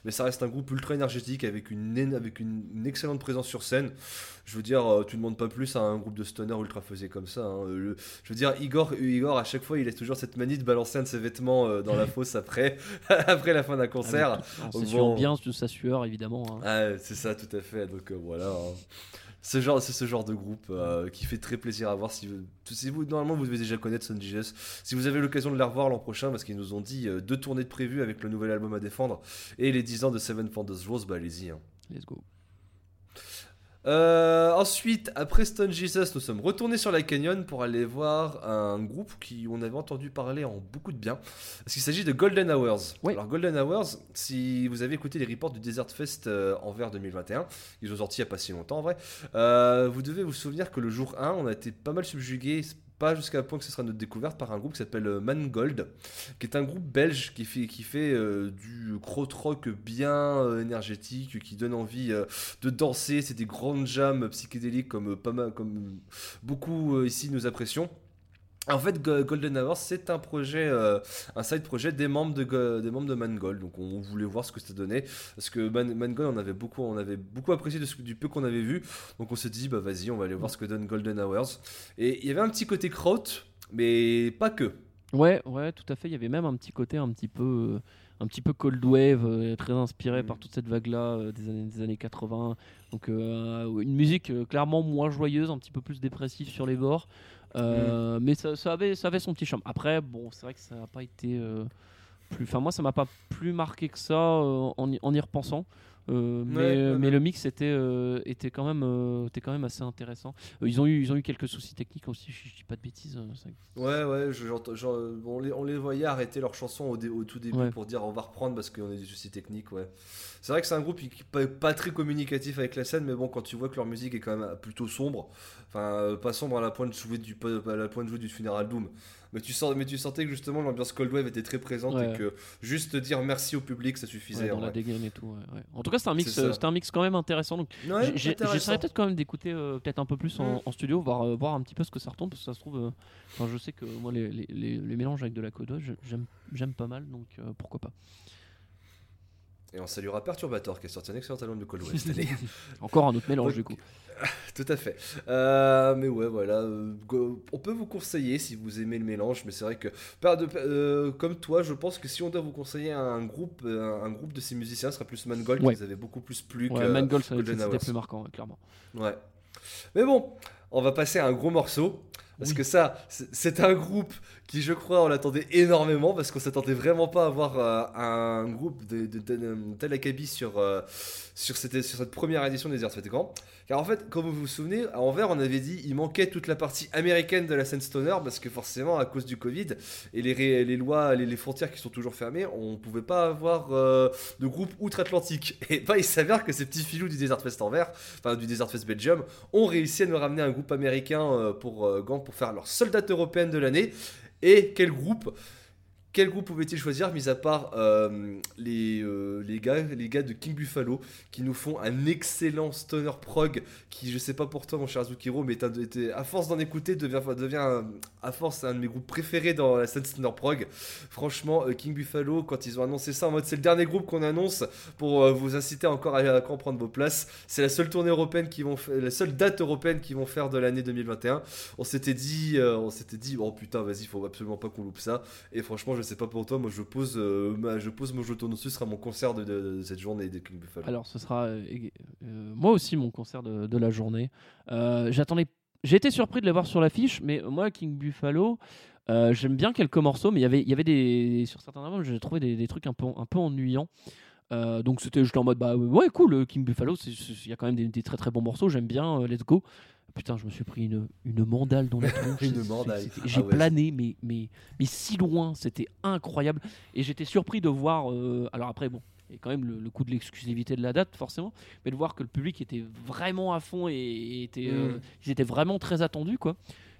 mais ça reste un groupe ultra énergétique avec une, avec une, une excellente présence sur scène. Je veux dire, euh, tu demandes pas plus à un groupe de stoner ultra faisé comme ça. hein. Le- je veux dire, Igor, Igor, à chaque fois, il a toujours cette manie de balancer un de ses vêtements euh, dans la <laughs> fosse après, <laughs> après la fin d'un concert.
S'assurant
bon.
bien de sa sueur évidemment. hein.
Ah, c'est ça, tout à fait. Donc voilà. hein. C'est ce genre de groupe euh, qui fait très plaisir à voir. Si vous, si vous normalement vous devez déjà connaître Son si vous avez l'occasion de les revoir l'an prochain, parce qu'ils nous ont dit euh, deux tournées de prévues avec le nouvel album à défendre et les 10 ans de Seven Founders Rose, bah allez-y. hein.
Let's go.
Euh, ensuite, après Stone Jesus, nous sommes retournés sur la Canyon pour aller voir un groupe qui on avait entendu parler en beaucoup de bien. Parce qu'il s'agit de Golden Hours.
Ouais.
Alors Golden Hours, si vous avez écouté les reports du Desert Fest euh, Envers 2021, ils ont sorti il n'y a pas si longtemps en vrai, euh, vous devez vous souvenir que le jour 1, on a été pas mal subjugué pas jusqu'à point que ce sera notre découverte par un groupe qui s'appelle euh, Mangold, qui est un groupe belge qui fait, qui fait euh, du krautrock bien euh, énergétique, qui donne envie de danser. C'est des grandes jams psychédéliques comme, pas comme beaucoup ici nous apprécions. En fait, Go- Golden Hours, c'est un projet, euh, un side projet des membres de des membres de Mangold. Donc, on voulait voir ce que ça donnait parce que Man- Mangold, on avait beaucoup, on avait beaucoup apprécié de ce- du peu qu'on avait vu. Donc, on s'est dit, bah vas-y, on va aller voir ce que donne Golden Hours. Et il y avait un petit côté kraut, mais pas que.
Ouais, ouais, tout à fait. Il y avait même un petit côté un petit peu, euh, un petit peu cold wave, euh, très inspiré
Mm.
par toute cette vague-là des années, des années 80. Donc euh, une musique clairement moins joyeuse, un petit peu plus dépressive sur les bords. Euh, Mais ça, ça avait, ça avait son petit charme. Après, bon, c'est vrai que ça n'a pas été euh, plus. Enfin, moi, ça m'a pas plus marqué que ça euh, en, y, en y repensant. Euh, mais,
ouais,
mais
ouais.
le mix était, euh, était, quand même, euh, était quand même assez intéressant. Ils, ont eu, ils ont eu quelques soucis techniques aussi, je, je dis pas de bêtises.
Ouais, ouais, je- on, les, on les voyait arrêter leur chanson au, dé- au tout début pour dire on va reprendre parce qu'on a des soucis techniques, ouais. C'est vrai que c'est un groupe qui qui pas, pas très communicatif avec la scène, mais bon, quand tu vois que leur musique est quand même plutôt sombre, enfin, pas sombre à la pointe de jouer du, à la pointe de jouer du Funeral Doom, mais tu, sens, mais tu sentais que justement l'ambiance Cold Wave était très présente
Ouais.
et que juste dire merci au public ça suffisait.
dans la dégaine et tout. En tout cas, c'était un mix,
C'est
euh, un mix quand même intéressant. Donc, j'essaierai peut-être quand même d'écouter euh, peut-être un peu plus en, en studio, voir, euh, voir un petit peu ce que ça retombe, parce que ça se trouve. euh, Enfin, je sais que moi, les, les, les- les mélanges avec de la coda, je- j'aime, j'aime pas mal, donc pourquoi pas.
Et on saluera Perturbator qui a sorti un excellent album de Cold Wave cette <laughs> année.
Encore un autre mélange du coup. <laughs>
Tout à fait. Euh, mais ouais, voilà. euh, on peut vous conseiller si vous aimez le mélange, mais c'est vrai que, par de- euh, comme toi, je pense que si on doit vous conseiller un groupe, un, groupe de ces musiciens, ce sera plus Mangold
Ouais.
qui vous avait beaucoup plus plu
Ouais,
que.
Mangold, ça- c'était plus marquant, clairement.
Ouais. Mais bon, on va passer à un gros morceau. Parce
Oui.
que ça, c'est un groupe qui, je crois, on l'attendait énormément parce qu'on s'attendait vraiment pas à avoir euh, un groupe de, de, de- de tel acabit sur, euh, sur, cette, sur cette première édition des Airs Grand. Car en fait, comme vous vous souvenez, à Anvers, on avait dit il manquait toute la partie américaine de la scène stoner parce que forcément, à cause du Covid et les, lois, les, frontières qui sont toujours fermées, on pouvait pas avoir euh, de groupe outre-Atlantique. <laughs> Et bah, il s'avère que ces petits filous du Desert Fest Anvers, enfin du Desert Fest Belgium, ont réussi à nous ramener un groupe américain euh, pour euh, pour faire leur soldate européenne de l'année. Et quel groupe? Quel groupe pouvait-il choisir, mis à part euh, les, euh, les, gars, les gars de King Buffalo, qui nous font un excellent stoner prog, qui, je sais pas pour toi, mon cher Zukiro, mais un- était- à force d'en écouter, devient, à force un de mes groupes préférés dans la scène stoner prog. Franchement, euh, King Buffalo, quand ils ont annoncé ça en mode c'est le dernier groupe qu'on annonce pour vous inciter encore à, à comprendre vos places, c'est la seule tournée européenne qui vont la seule date européenne qu'ils vont faire de l'année 2021. On s'était dit, on s'était dit, oh putain, vas-y, faut absolument pas qu'on loupe ça. Et franchement, je sais pas pour toi, moi je pose, euh, je pose mon jeton dessus, ce sera mon concert de, cette journée des King Buffalo.
Alors, ce sera euh, euh, moi aussi mon concert de, la journée. J'attendais. J'ai été surpris de l'avoir sur l'affiche, mais moi, King Buffalo, j'aime bien quelques morceaux, mais il y avait- il y avait des sur certains albums, j'ai trouvé des, trucs un peu un peu ennuyants. Donc c'était juste en mode bah ouais cool King Buffalo c'est- c'est- il y a quand même des, très très bons morceaux j'aime bien let's go putain je me suis pris une, une mandale dans la tronche <laughs>
Ah
j'ai
ouais.
plané mais, mais, mais si loin c'était incroyable et j'étais surpris de voir euh, alors après bon a quand même le, le coup de l'exclusivité de la date forcément mais de voir que le public était vraiment à fond et, et était, euh,
Mm.
ils étaient vraiment très attendus quoi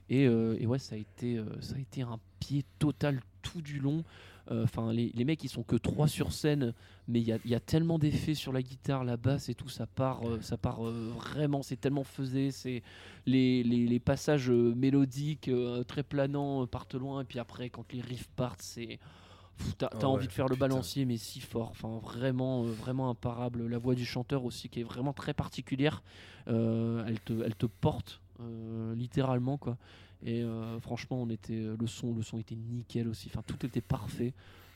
et, euh, et ouais ça a été euh, ça a été un pied total tout du long Enfin, les, les mecs, ils sont que trois sur scène, mais il y y a tellement d'effets sur la guitare, la basse et tout, ça part, euh, ça part vraiment, c'est tellement faisé. C'est les, les, les passages mélodiques très planants partent loin, et puis après, quand les riffs partent, c'est T'as
Ah
envie de faire le balancier, mais si fort. Enfin, vraiment, euh, vraiment imparable. La voix du chanteur aussi, qui est vraiment très particulière. Euh, elle, te, elle te porte littéralement, quoi. Et euh, franchement, on était, le son, le son était nickel aussi. Enfin, tout était parfait.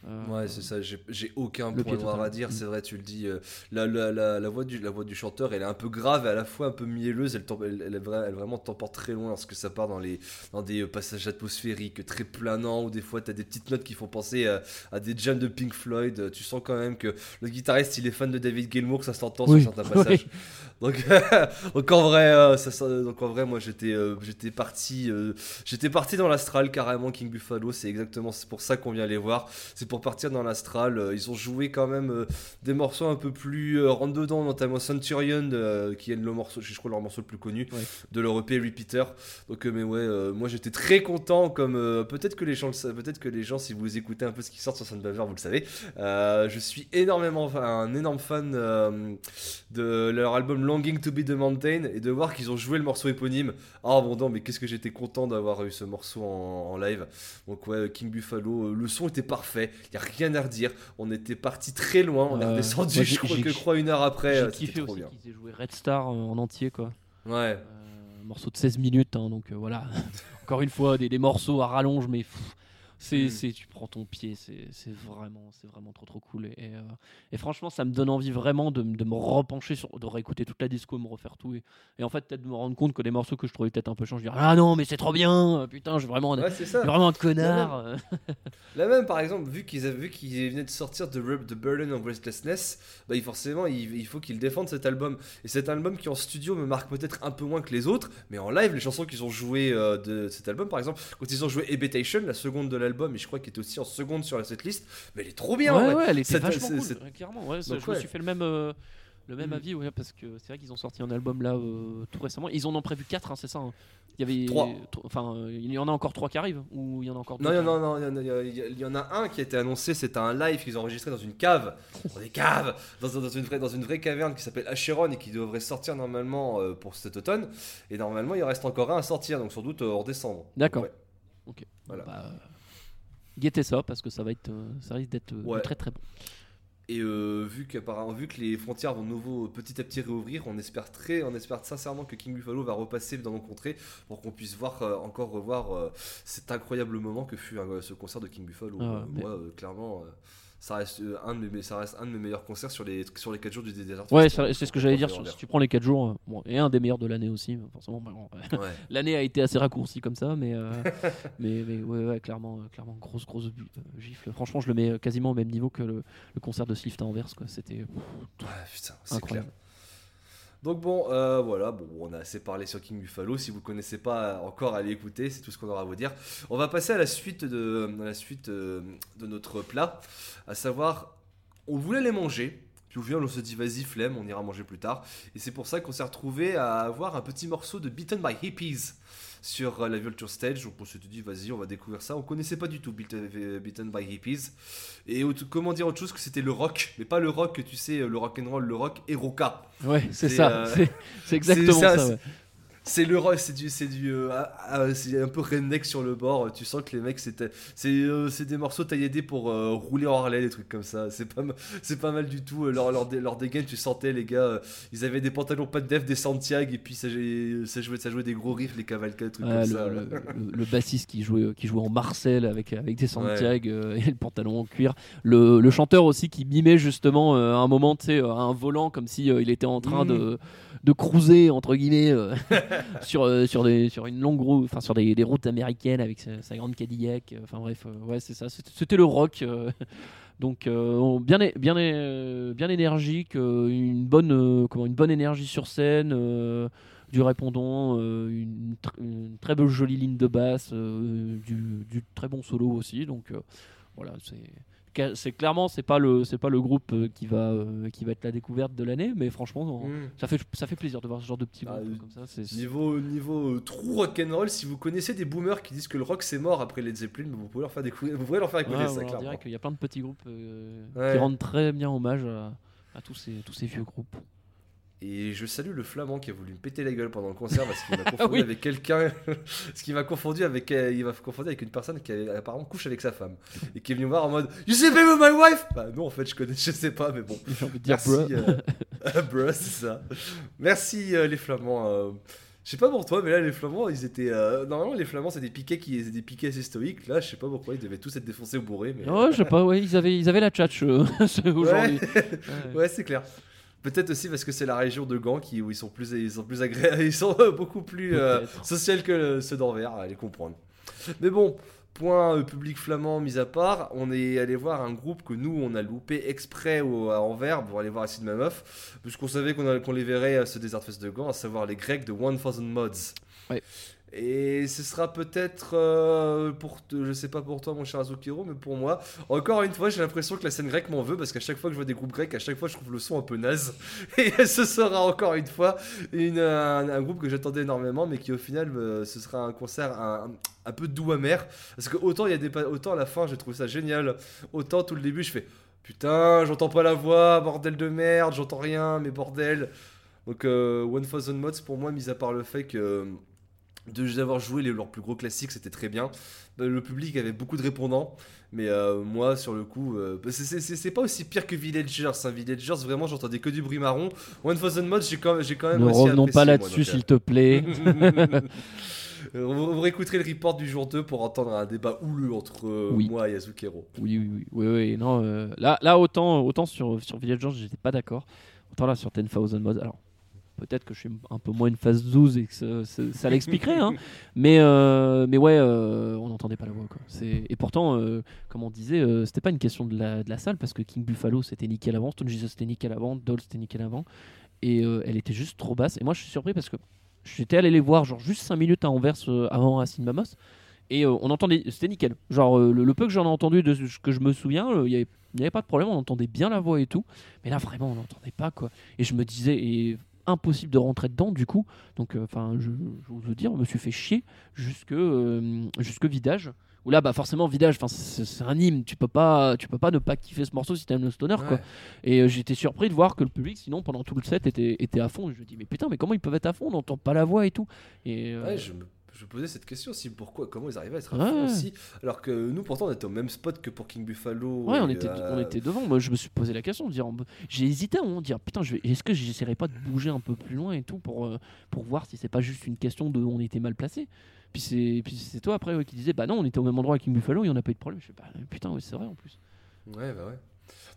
Euh,
Ouais, c'est ça, j'ai aucun point noir à dire,
Mm.
c'est vrai, tu le dis. euh, la, la, la, la voix du, la voix du chanteur, elle est un peu grave et à la fois un peu mielleuse, elle, elle, elle, elle vraiment t'emporte très loin lorsque ça part dans, les, dans des euh, passages atmosphériques très planants, ou des fois t'as des petites notes qui font penser à, à des jams de Pink Floyd. Tu sens quand même que le guitariste, il est fan de David Gilmour, ça s'entend
Oui,
sur certains passages. <laughs> Donc, <laughs> donc en vrai, euh, ça, donc en vrai, moi j'étais j'étais parti j'étais parti dans l'astral carrément King Buffalo. C'est exactement pour ça qu'on vient les voir. C'est pour partir dans l'astral. Euh, Ils ont joué quand même euh, des morceaux un peu plus euh, rentre dedans, notamment Centurion, qui est le morceau, je crois leur morceau le plus connu
Ouais.
de leur EP Repeater. Donc mais ouais, moi j'étais très content. Comme peut-être que les gens, peut-être que les gens, si vous écoutez un peu ce qui sort sur Soundbaver, vous le savez. Je suis énormément un énorme fan de leur album Longing to be the Mountain et de voir qu'ils ont joué le morceau éponyme. Ah bon non, mais qu'est-ce que j'étais content d'avoir eu ce morceau en, en live. Donc ouais, King Buffalo, le son était parfait, il y a rien à redire. On était parti très loin, on est
Euh,
redescendu,
moi,
je crois que crois une heure après.
J'ai
euh,
kiffé
trop
aussi
bien.
qu'ils aient joué Red Star euh, en entier, quoi.
Ouais.
Un morceau de 16 minutes, hein, donc voilà. <laughs> Encore une fois, des, des morceaux à rallonge, mais pff, c'est,
Mm.
c'est, tu prends ton pied, c'est, vraiment, c'est vraiment trop trop cool. Et, et, euh, et franchement, ça me donne envie vraiment de, me repencher, sur, de réécouter toute la disco, me refaire tout. Et, et en fait, peut-être de me rendre compte que des morceaux que je trouvais peut-être un peu chiants, je dis ah non, mais c'est trop bien, putain, je suis vraiment,
Ouais,
vraiment un connard. <laughs>
Là même, par exemple, vu qu'ils avaient vu qu'ils venaient de sortir de Rub- The Burden of Restlessness, bah, forcément, il, il faut qu'ils défendent cet album. Et cet album qui en studio me marque peut-être un peu moins que les autres, mais en live, les chansons qu'ils ont jouées euh, de cet album, par exemple, quand ils ont joué Habitation, la seconde de l'album, et je crois qu'elle était aussi en seconde sur la setlist, mais elle est trop bien. en
ouais, ouais, elle était vachement cool, clairement. Ouais,
Donc,
je me suis fait le même, euh, le même
Mm.
avis, ouais, parce que c'est vrai qu'ils ont sorti un album là euh, tout récemment. Ils en ont prévu 4, c'est ça hein. Il y avait
Trois.
tro- Enfin, euh, il y en a encore 3 qui arrivent Ou il y en a encore
Non, non, non, non, il y en a- il y, en a un qui a été annoncé, c'était un live qu'ils ont enregistré dans une cave, dans des caves, dans, dans une, vraie, dans une vraie caverne qui s'appelle Acheron et qui devrait sortir normalement euh, pour cet automne. Et normalement, il reste encore un à sortir, donc sans doute euh, en décembre.
D'accord.
Ouais.
Ok.
Voilà.
Bah, euh, guettez ça parce que ça va être, euh, ça risque d'être euh,
Ouais.
très très bon.
Et euh, vu, qu'apparemment- vu que les frontières vont de nouveau petit à petit réouvrir, on espère très, on espère sincèrement que King Buffalo va repasser dans nos contrées pour qu'on puisse voir euh, encore revoir euh, cet incroyable moment que fut ce concert de King Buffalo.
Ah mais-
Moi, clairement, ça reste euh, un de mes, ça reste un de mes meilleurs concerts sur les sur les 4 jours du Desert
Ouais, c'est ce que j'allais dire. Sur- Si tu prends les 4 jours, euh, bon, et un des meilleurs de l'année aussi, forcément. ouais. <laughs> L'année a été assez raccourcie comme ça, mais, euh, <laughs> mais, mais ouais, ouais, clairement, clairement, grosse, grosse gifle. Franchement, je le mets quasiment au même niveau que le, le concert de Slift à Anvers. quoi. C'était
Ouais, putain, c'est
incroyable.
clair. Donc bon, euh, voilà, bon, on a assez parlé sur King Buffalo. Si vous ne connaissez pas encore, allez écouter, c'est tout ce qu'on aura à vous dire. On va passer à la suite de, à la suite, euh, de notre plat, à savoir, on voulait les manger. Puis au final, on se dit, vas-y, flemme, on ira manger plus tard. Et c'est pour ça qu'on s'est retrouvé à avoir un petit morceau de Beaten by Hippies sur euh, la Vulture Stage. Donc on s'est dit, vas-y, on va découvrir ça. On connaissait pas du tout Beaten, euh, by Hippies. Et comment dire autre chose que c'était le rock, mais pas le rock que tu sais, le rock and roll, le rock et roca.
Ouais, c'est ça.
euh,
c'est- exactement ça. ouais.
C'est le rock, c'est du, c'est du, euh, ah, ah, c'est un peu redneck sur le bord. Tu sens que les mecs, c'était, c'est, euh, c'est des morceaux tailladés pour euh, rouler en Harley, des trucs comme ça. C'est pas, c'est pas mal du tout. Euh, Leur, leur, dé- leur dégaine, tu sentais les gars, ils avaient des pantalons pas de def, des Santiago, et puis ça, jouait- ça jouait, ça jouait des gros riffs, les cavalcades, des trucs comme
le,
ça.
le- le- le bassiste qui jouait, qui jouait en Marcel avec, avec des Santiago et le pantalon en cuir. Le, chanteur aussi qui mimait justement à un moment tu sais, un volant comme si il était en train
Mhm.
de, de cruiser entre guillemets euh, <laughs> sur, euh, sur, des, sur une longue route, enfin sur des, des routes américaines avec sa, grande Cadillac. euh, Enfin bref, ouais c'est ça. C'était le rock. donc bien, bien, bien énergique, une bonne, comment, une bonne énergie sur scène. du répondant, une, tr- une très belle jolie ligne de basse, du, du très bon solo aussi. Donc voilà, c'est c'est clairement c'est pas le c'est pas le groupe euh, qui va euh, qui va être la découverte de l'année, mais franchement
Mm.
ça fait ça fait plaisir de voir ce genre de petit
Ah,
groupe
euh,
comme ça. C'est
Niveau, niveau euh, true rock'n'roll, si vous connaissez des boomers qui disent que le rock c'est mort après Led Zeppelin, vous pouvez leur faire découvrir, vous pouvez leur faire écouter
Ouais,
ça, clairement.
dirait qu'il y a plein de petits groupes euh,
Ouais.
qui rendent très bien hommage à, à tous ces tous ces vieux groupes.
Et je salue le flamand qui a voulu me péter la gueule pendant le concert parce qu'il m'a <laughs> confondu
Oui.
avec quelqu'un. <laughs> ce qui m'a confondu avec, euh, il m'a confondu avec une personne qui avait- apparemment couche avec sa femme et qui est venu me voir en mode You sleep with my wife? Bah non, en fait, je connais, <laughs> je sais pas, mais bon. Merci, euh, bruh, c'est ça. Merci euh, les flamands. euh, Je sais pas pour toi, mais là, les Flamands, ils étaient. euh, Normalement, les Flamands, c'est des piquets qui des piquets assez stoïques. Là, je sais pas pourquoi, ils devaient tous être défoncés ou bourrés. Mais...
Ouais, je sais pas, ouais, ils avaient, ils avaient la tchatch euh, aujourd'hui. Ouais.
Ouais, c'est clair. Peut-être aussi parce que c'est la région de Gand qui, où ils sont plus, ils sont plus agréables, <laughs> ils sont beaucoup plus euh, sociaux que ceux d'Anvers, à les comprendre. Mais bon, point euh, public flamand mis à part, on est allé voir un groupe que nous on a loupé exprès au, à Anvers pour aller voir Acid Mammoth, puisqu'on savait qu'on qu'on les verrait à ce Desert Fest de Gand, à savoir les Grecs de 1000 Mods.
Ouais.
Et ce sera peut-être euh, pour, je sais pas pour toi mon cher Azukiro, mais pour moi, encore une fois, j'ai l'impression que la scène grecque m'en veut parce qu'à chaque fois que je vois des groupes grecs, à chaque fois je trouve le son un peu naze. <laughs> Et ce sera encore une fois une, un, groupe que j'attendais énormément, mais qui au final, ce sera un concert un, un peu doux amer. Parce que autant il y a des, autant à la fin, j'ai trouvé ça génial, autant tout le début, je fais putain, j'entends pas la voix, bordel de merde, j'entends rien, mais bordel. Donc euh, One Thousand Mods pour moi, mis à part le fait que d'avoir joué les, leurs plus gros classiques, c'était très bien. Euh, Le public avait beaucoup de répondants, mais euh, moi sur le coup, euh, c'est- c'est pas aussi pire que Villagers. Hein. Villagers, vraiment, j'entendais que du bruit marron. One Thousand Mods, j'ai quand quand même
Ne revenons pas là-dessus, s'il te plaît.
euh, <laughs> vous, vous réécouterez le report du jour 2 pour entendre un débat houleux entre euh,
Oui.
moi et Azukero.
Oui, oui, oui, oui, oui, non, euh, là, là autant, autant sur, sur Villagers, j'étais pas d'accord. Autant là sur 10,000 Mods. Alors, peut-être que je suis un peu moins une phase 12 et que ça, ça- ça <laughs> l'expliquerait, hein. mais, euh, mais ouais, euh, on n'entendait pas la voix. Quoi. Et pourtant, euh, comme on disait, c'était pas une question de la, de la salle parce que King Buffalo c'était nickel avant, Stone Jesus c'était nickel avant, Doll c'était nickel avant, et elle était juste trop basse. Et moi, je suis surpris parce que j'étais allé les voir genre juste 5 minutes à Anvers avant Racine Mamos. Et on entendait, c'était nickel. Genre, le, le peu que j'en ai entendu, de ce que je me souviens, il y avait il n'y avait pas de problème, on entendait bien la voix et tout. Mais là, vraiment, on n'entendait pas, quoi. Et je me disais, et impossible de rentrer dedans, du coup. Donc, euh, enfin, je, le dire, je me suis fait chier jusque, euh, jusque Vidage. Où là, bah, forcément, Vidage, enfin, c'est un hymne. Tu peux pas, tu peux pas ne pas kiffer ce morceau si t'aimes le stoner, quoi. Et euh, j'étais surpris de voir que le public, sinon, pendant tout le set, était, était à fond. Je me dis, mais putain, mais comment ils peuvent être à fond On n'entend pas la voix et tout? Et, euh,
Ouais, je me, je me posais cette question aussi pourquoi, comment ils arrivaient à être à
Ouais.
fond aussi, alors que nous pourtant on était au même spot que pour King Buffalo.
Ouais, on
et,
était,
euh,
on était devant. Moi, je me suis posé la question de dire, j'ai hésité à un moment de dire, putain, je vais- est-ce que j'essaierai pas de bouger un peu plus loin et tout pour, euh, pour voir si c'est pas juste une question de on était mal placé. Puis c'est, puis c'est toi après ouais, qui disais, bah non, on était au même endroit avec King Buffalo, il y en a pas eu de problème. Je fais, bah putain, ouais, c'est vrai en plus.
Ouais, bah ouais.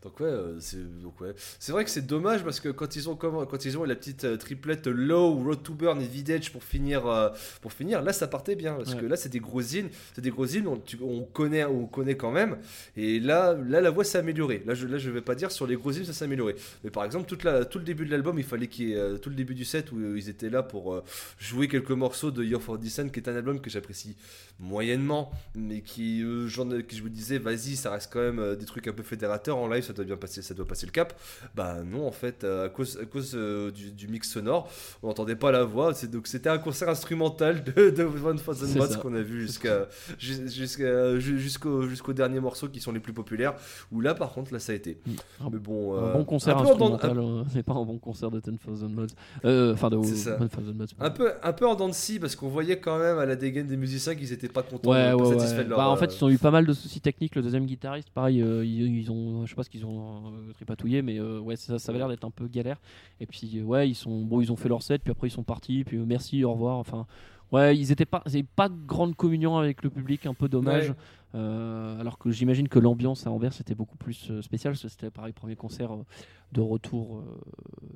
Donc ouais, euh, c'est donc ouais. C'est vrai que c'est dommage parce que quand ils ont comme quand ils ont la petite euh, triplette Low, Road to Burn et Vidage pour finir euh, pour finir, là ça partait bien parce
Ouais.
que là c'est des îles, c'est des on, tu- on connaît on connaît quand même et là là la voix s'est améliorée. Là je là je vais pas dire sur les îles ça s'est amélioré. Mais par exemple toute la tout le début de l'album, il fallait qu'il y ait tout le début du set où ils étaient là pour jouer quelques morceaux de Year for Descent qui est un album que j'apprécie moyennement mais qui, euh, qui je me disais vas-y ça reste quand même des trucs un peu fédérateurs en live ça doit bien passer ça doit passer le cap bah non en fait euh, à cause, à cause euh, du, du mix sonore on n'entendait pas la voix c'est donc c'était un concert instrumental de, de One Thousand
C'est
Mods
ça.
qu'on a vu jusqu'à jus- jusqu'à ju- jusqu'au jusqu'aux derniers morceaux qui sont les plus populaires où là par contre là ça a été
Un,
mais bon
un
euh,
bon concert
un
instrumental, euh, <laughs> mais pas un bon concert de 10,000 Mods. Euh, Enfin, de
C'est ça.
10,000 Mods.
un peu un peu en dents de scie parce qu'on voyait quand même à la dégaine des musiciens qu'ils étaient pas contents
Ouais,
pas
ouais,
satisfaits
ouais.
de leur
Bah, en fait,
euh,
ils ont eu pas mal de soucis techniques. Le deuxième guitariste, pareil, euh, ils, ils ont, sais pas ce qu'ils ont euh, tripatouillé, mais euh, ouais, ça, ça avait l'air d'être un peu galère. Et puis, euh, ouais, ils sont, bon, ils ont fait leur set, puis après ils sont partis, puis merci, au revoir. Enfin, ouais, ils étaient pas, ils pas de grande communion avec le public, un peu dommage.
Ouais.
Euh, alors que j'imagine que l'ambiance à Anvers c'était beaucoup plus euh, spécial, parce que c'était pareil premier concert euh, de retour,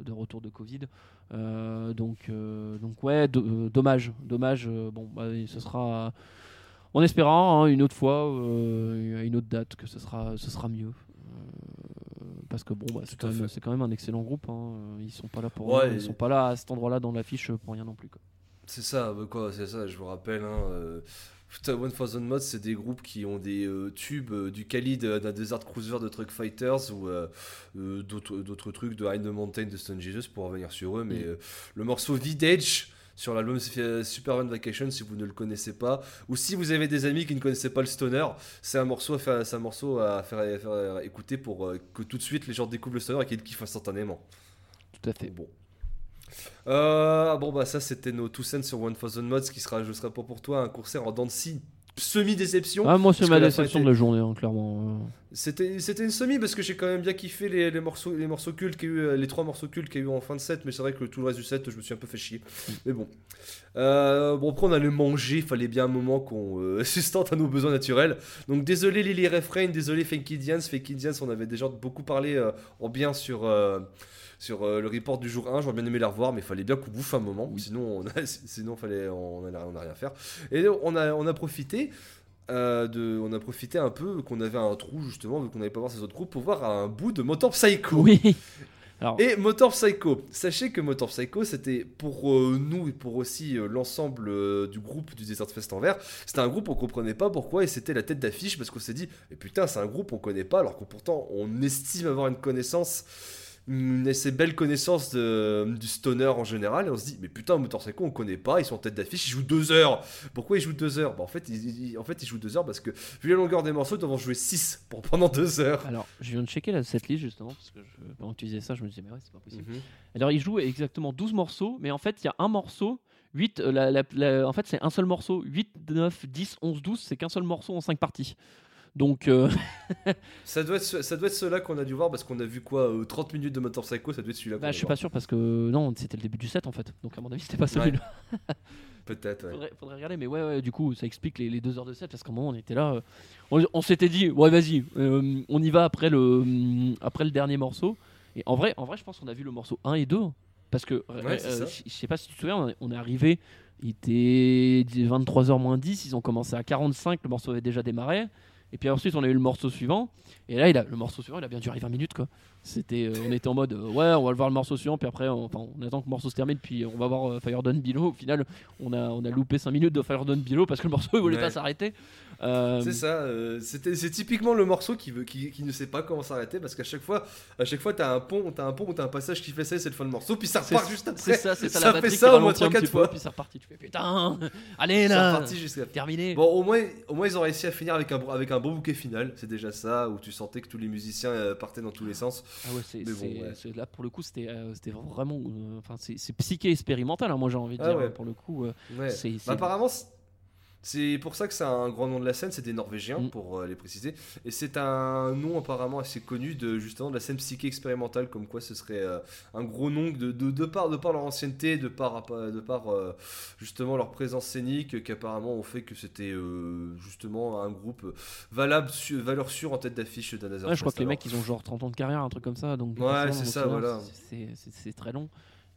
de retour de Covid. Donc, donc ouais, do- dommage, dommage. bon, bah, ce sera en espérant hein, une autre fois, à une autre date, que ce sera, ce sera mieux. Euh, parce que bon, bah, c'est quand, même- quand un excellent groupe. hein. Ils sont pas là pour,
Ouais,
rien. ils sont pas là à cet endroit-là dans l'affiche pour rien non plus.
C'est ça, bah quoi, c'est ça, je vous rappelle. Hein, euh, putain, One Thousand Mods, c'est des groupes qui ont des euh, tubes euh, du calibre d'un d'un Desert Cruiser de Truck Fighters ou euh, euh, d'autres trucs de High the Mountain de Stone Jesus pour revenir sur eux. Mais
Mm.
euh, le morceau Vidage sur l'album Superman Vacation, si vous ne le connaissez pas, ou si vous avez des amis qui ne connaissaient pas le stoner, c'est un morceau à faire, un morceau à faire, à faire écouter pour euh, que tout de suite les gens découvrent le stoner et qu'ils le kiffent instantanément.
Tout à fait.
Bon. Euh, bon bah ça c'était nos two cents sur One Thousand Mods qui sera je serai pas pour toi un concert en scie semi-déception.
Ah, moi, c'est ma déception
était-
de la journée, hein, clairement. euh.
C'était c'était une semi parce que j'ai quand même bien kiffé les, les morceaux les morceaux cultes qu'il y a eu, euh, les trois morceaux cultes qu'il y a eu en fin de set mais c'est vrai que tout le reste du set je me suis un peu fait chier mais bon Euh, bon après on allait manger fallait bien un moment qu'on euh, <laughs> sustente à nos besoins naturels donc désolé Lily Refrain désolé Fake Indians Fake Indians on avait déjà beaucoup parlé euh, en bien sur sur euh, le report du jour 1 j'aurais bien aimé les revoir mais il fallait bien qu'on bouffe un moment sinon on a, <laughs> sinon fallait on a, on a rien à faire et on a on a profité euh, de, on a profité un peu qu'on avait un trou justement vu qu'on n'allait pas voir ces autres groupes pour voir un bout de Motor Psycho.
Oui. <laughs> Alors,
Et Motor Psycho, sachez que Motor Psycho c'était pour euh, nous et pour aussi euh, l'ensemble euh, du groupe du Desert Fest Anvers, c'était un groupe on comprenait pas pourquoi et c'était la tête d'affiche parce qu'on s'est dit mais putain c'est un groupe on connaît pas alors que pourtant on estime avoir une connaissance une assez belle connaissance de- du stoner en général et on se dit mais putain Motor Psycho on connaît pas ils sont en tête d'affiche ils jouent deux heures pourquoi ils jouent deux heures? Bah, en fait ils, ils- en fait ils jouent deux heures parce que vu la longueur des morceaux ils doivent en jouer 6 pour pendant deux heures
alors, je viens de checker la setlist justement, parce que je, pendant que tu disais ça, je me disais, mais ouais, c'est pas possible.
Mhm.
Alors, il joue exactement 12 morceaux, mais en fait, il y a un morceau. 8, euh, la- la- la- en fait, c'est un seul morceau. 8, 9, 10, 11, 12, c'est qu'un seul morceau en 5 parties. Donc, euh, <laughs>
Ça doit être, ça doit être ceux-là qu'on a dû voir parce qu'on a vu quoi euh, 30 minutes de Motor Psycho, ça doit être celui-là.
bah, je suis
voir.
pas sûr parce que non, c'était le début du set en fait. Donc, à mon avis, c'était pas celui-là. <laughs>
Peut-être, ouais.
Faudrait, faudrait regarder, mais ouais, ouais, du coup, ça explique les, les deux heures de set parce qu'à un moment, on était là. euh, on on s'était dit, ouais, vas-y, euh, on y va après le, après le dernier morceau. Et en vrai, en vrai je pense qu'on a vu le morceau 1 et 2. hein, Parce que, je sais pas si tu te souviens, on est- on est arrivé, il était 23h moins 10, ils ont commencé à 45, le morceau avait déjà démarré. Et puis ensuite, on a eu le morceau suivant. Et là, le morceau suivant, il a bien duré 20 minutes, quoi. C'était, euh, on était en mode, euh, ouais, on va le voir le morceau suivant, puis après, on, enfin, on attend que le morceau se termine, puis on va voir euh, Fire Down Below. Au final, on a, on a loupé 5 minutes de Fire Down Below parce que le morceau, il voulait
Ouais.
pas s'arrêter. Euh,
C'est ça, euh, c'était- c'est typiquement le morceau qui, veut, qui, qui ne sait pas comment s'arrêter parce qu'à chaque fois, à chaque fois t'as un pont, t'as un pont ou t'as un passage qui fait ça, c'est le fin de morceau, puis ça repart juste
C'est
après.
ça, c'est ça,
Ça
la
fait ça au moins
ralentit un
3-4
petit peu,
fois.
puis c'est reparti. Tu fais putain, allez là,
jusqu'à.
terminé.
Bon, au moins, au moins, ils ont réussi à finir avec un, avec un bon bouquet final. C'est déjà ça, où tu sentais que tous les musiciens partaient dans tous les sens.
Ah ouais, c'est,
bon, ouais.
là pour le coup, c'était, euh, c'était vraiment, euh, enfin, c'est, c'est psyché expérimental. hein, moi, j'ai envie de
Ah
dire
ouais.
pour le coup. euh,
Ouais.
c'est,
Bah,
c'est-
apparemment, c- c'est pour ça que c'est un grand nom de la scène, c'est des Norvégiens,
Mm.
pour euh, les préciser. Et c'est un nom apparemment assez connu de justement de la scène psyché expérimentale, comme quoi ce serait euh, un gros nom de, de, de par, de par leur ancienneté, de par, de par euh, justement leur présence scénique, qu'apparemment ont fait que c'était euh, justement un groupe valable, su- valeur sûre en tête d'affiche d'Another
Ouais, je crois que les mecs, ils ont genre 30 ans de carrière, un truc comme ça. Donc,
Ouais, c'est ça,
là,
voilà.
C'est très long.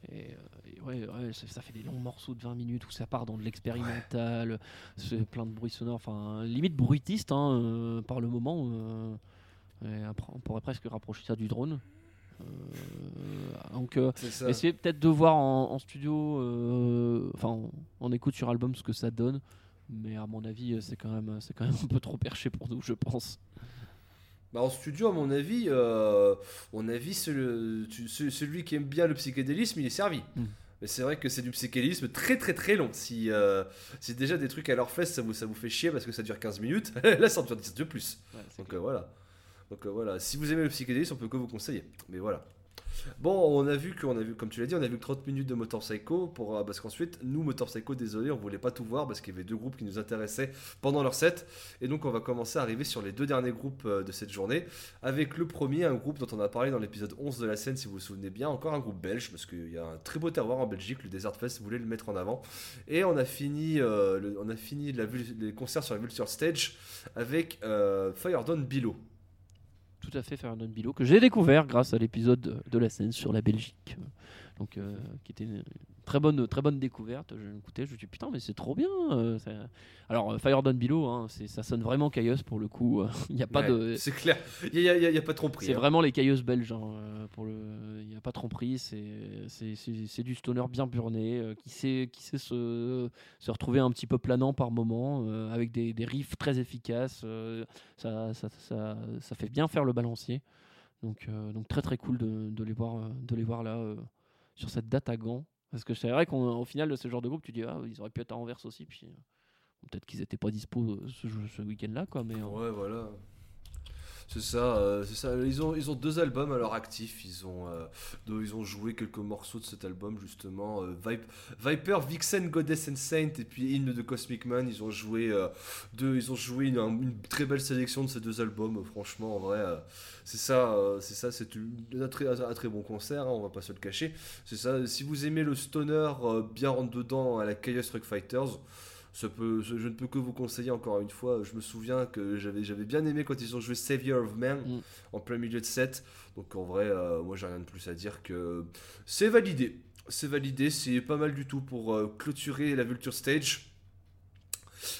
Et, euh, et ouais, ouais, ça, ça fait des longs morceaux de 20 minutes où ça part dans de l'expérimental, c'est plein de bruit sonore, enfin limite bruitiste hein, euh, par le moment. euh, et après, on pourrait presque rapprocher ça du drone. Euh, donc, euh. Essayez peut-être de voir en, en studio, enfin en, en écoute sur album ce que ça donne. Mais à mon avis, c'est quand même, c'est quand même un peu trop perché pour nous, je pense.
Bah, en studio, à mon avis, euh, on a vu celui qui aime bien le psychédélisme, il est servi.
Mm.
Mais c'est vrai que c'est du psychédélisme très très très long. Si, euh, si déjà des trucs à leur fesse, ça vous, ça vous fait chier parce que ça dure 15 minutes, <laughs> là ça en dure 10 de plus. Donc euh, voilà. Donc euh, voilà, si vous aimez le psychédélisme, on peut que vous conseiller. Mais voilà. Bon, on a vu qu'on a vu, comme tu l'as dit, on a vu que 30 minutes de Motor Psycho euh, parce qu'ensuite, nous, Motor Psycho, désolé, on voulait pas tout voir parce qu'il y avait deux groupes qui nous intéressaient pendant leur set. Et donc, on va commencer à arriver sur les deux derniers groupes euh, de cette journée. Avec le premier, un groupe dont on a parlé dans l'épisode 11 de la scène, si vous vous souvenez bien, encore un groupe belge, parce qu'il y a un très beau terroir en Belgique, le Desert Fest voulait le mettre en avant. Et on a fini, euh, on a fini les concerts sur la Vulture Stage avec Fire Down Below.
Tout à fait, Fernand Bilo, que j'ai découvert grâce à l'épisode de- la scène sur la Belgique. Donc, euh, qui était très bonne, très bonne découverte. Je l'écoutais, je me suis dit putain, mais c'est trop bien. euh, ça- Alors, euh, Fire Down Below, hein, ça sonne vraiment cailleuse pour le coup. <laughs> Il n'y a pas
Ouais,
de.
C'est clair, il n'y a, pas trop pris.
C'est
hein.
vraiment les cailleuses belges. hein, euh, pour le, il n'y a pas de tromperie. C'est, du stoner bien burné euh, qui sait, qui sait se, se retrouver un petit peu planant par moment, euh, avec des, des riffs très efficaces. euh, ça, ça, ça, ça fait bien faire le balancier. Donc, euh, donc très très cool de, de les voir, euh, de les voir là euh, sur cette date à Gand. Parce que c'est vrai qu'au final de ce genre de groupe, tu dis ah ils auraient pu être à Anvers aussi. Puis euh, peut-être qu'ils n'étaient pas dispo euh, ce, ce week-end là quoi. Mais euh,
Ouais, voilà. C'est ça, euh, c'est ça. Ils ont, ils ont deux albums à leur actif. Ils ont, euh, ils ont joué quelques morceaux de cet album justement. euh, Vip- Viper, Vixen, Goddess and Saint et puis Hymn de Cosmic Man. Ils ont joué deux, ils ont joué une, très belle sélection de ces deux albums. Franchement, en vrai, c'est ça, c'est ça, c'est un très, un très bon concert. hein, on va pas se le cacher. C'est ça. Si vous aimez le stoner bien rentre dedans à la Chaos Rock Fighters. Ça peut, je je ne peux que vous conseiller encore une fois. Je me souviens que j'avais, j'avais bien aimé quand ils ont joué Savior of Man
Mm.
en plein milieu de set. Donc en vrai, euh, moi j'ai rien de plus à dire que c'est validé. C'est validé, c'est pas mal du tout pour euh, clôturer la Vulture Stage.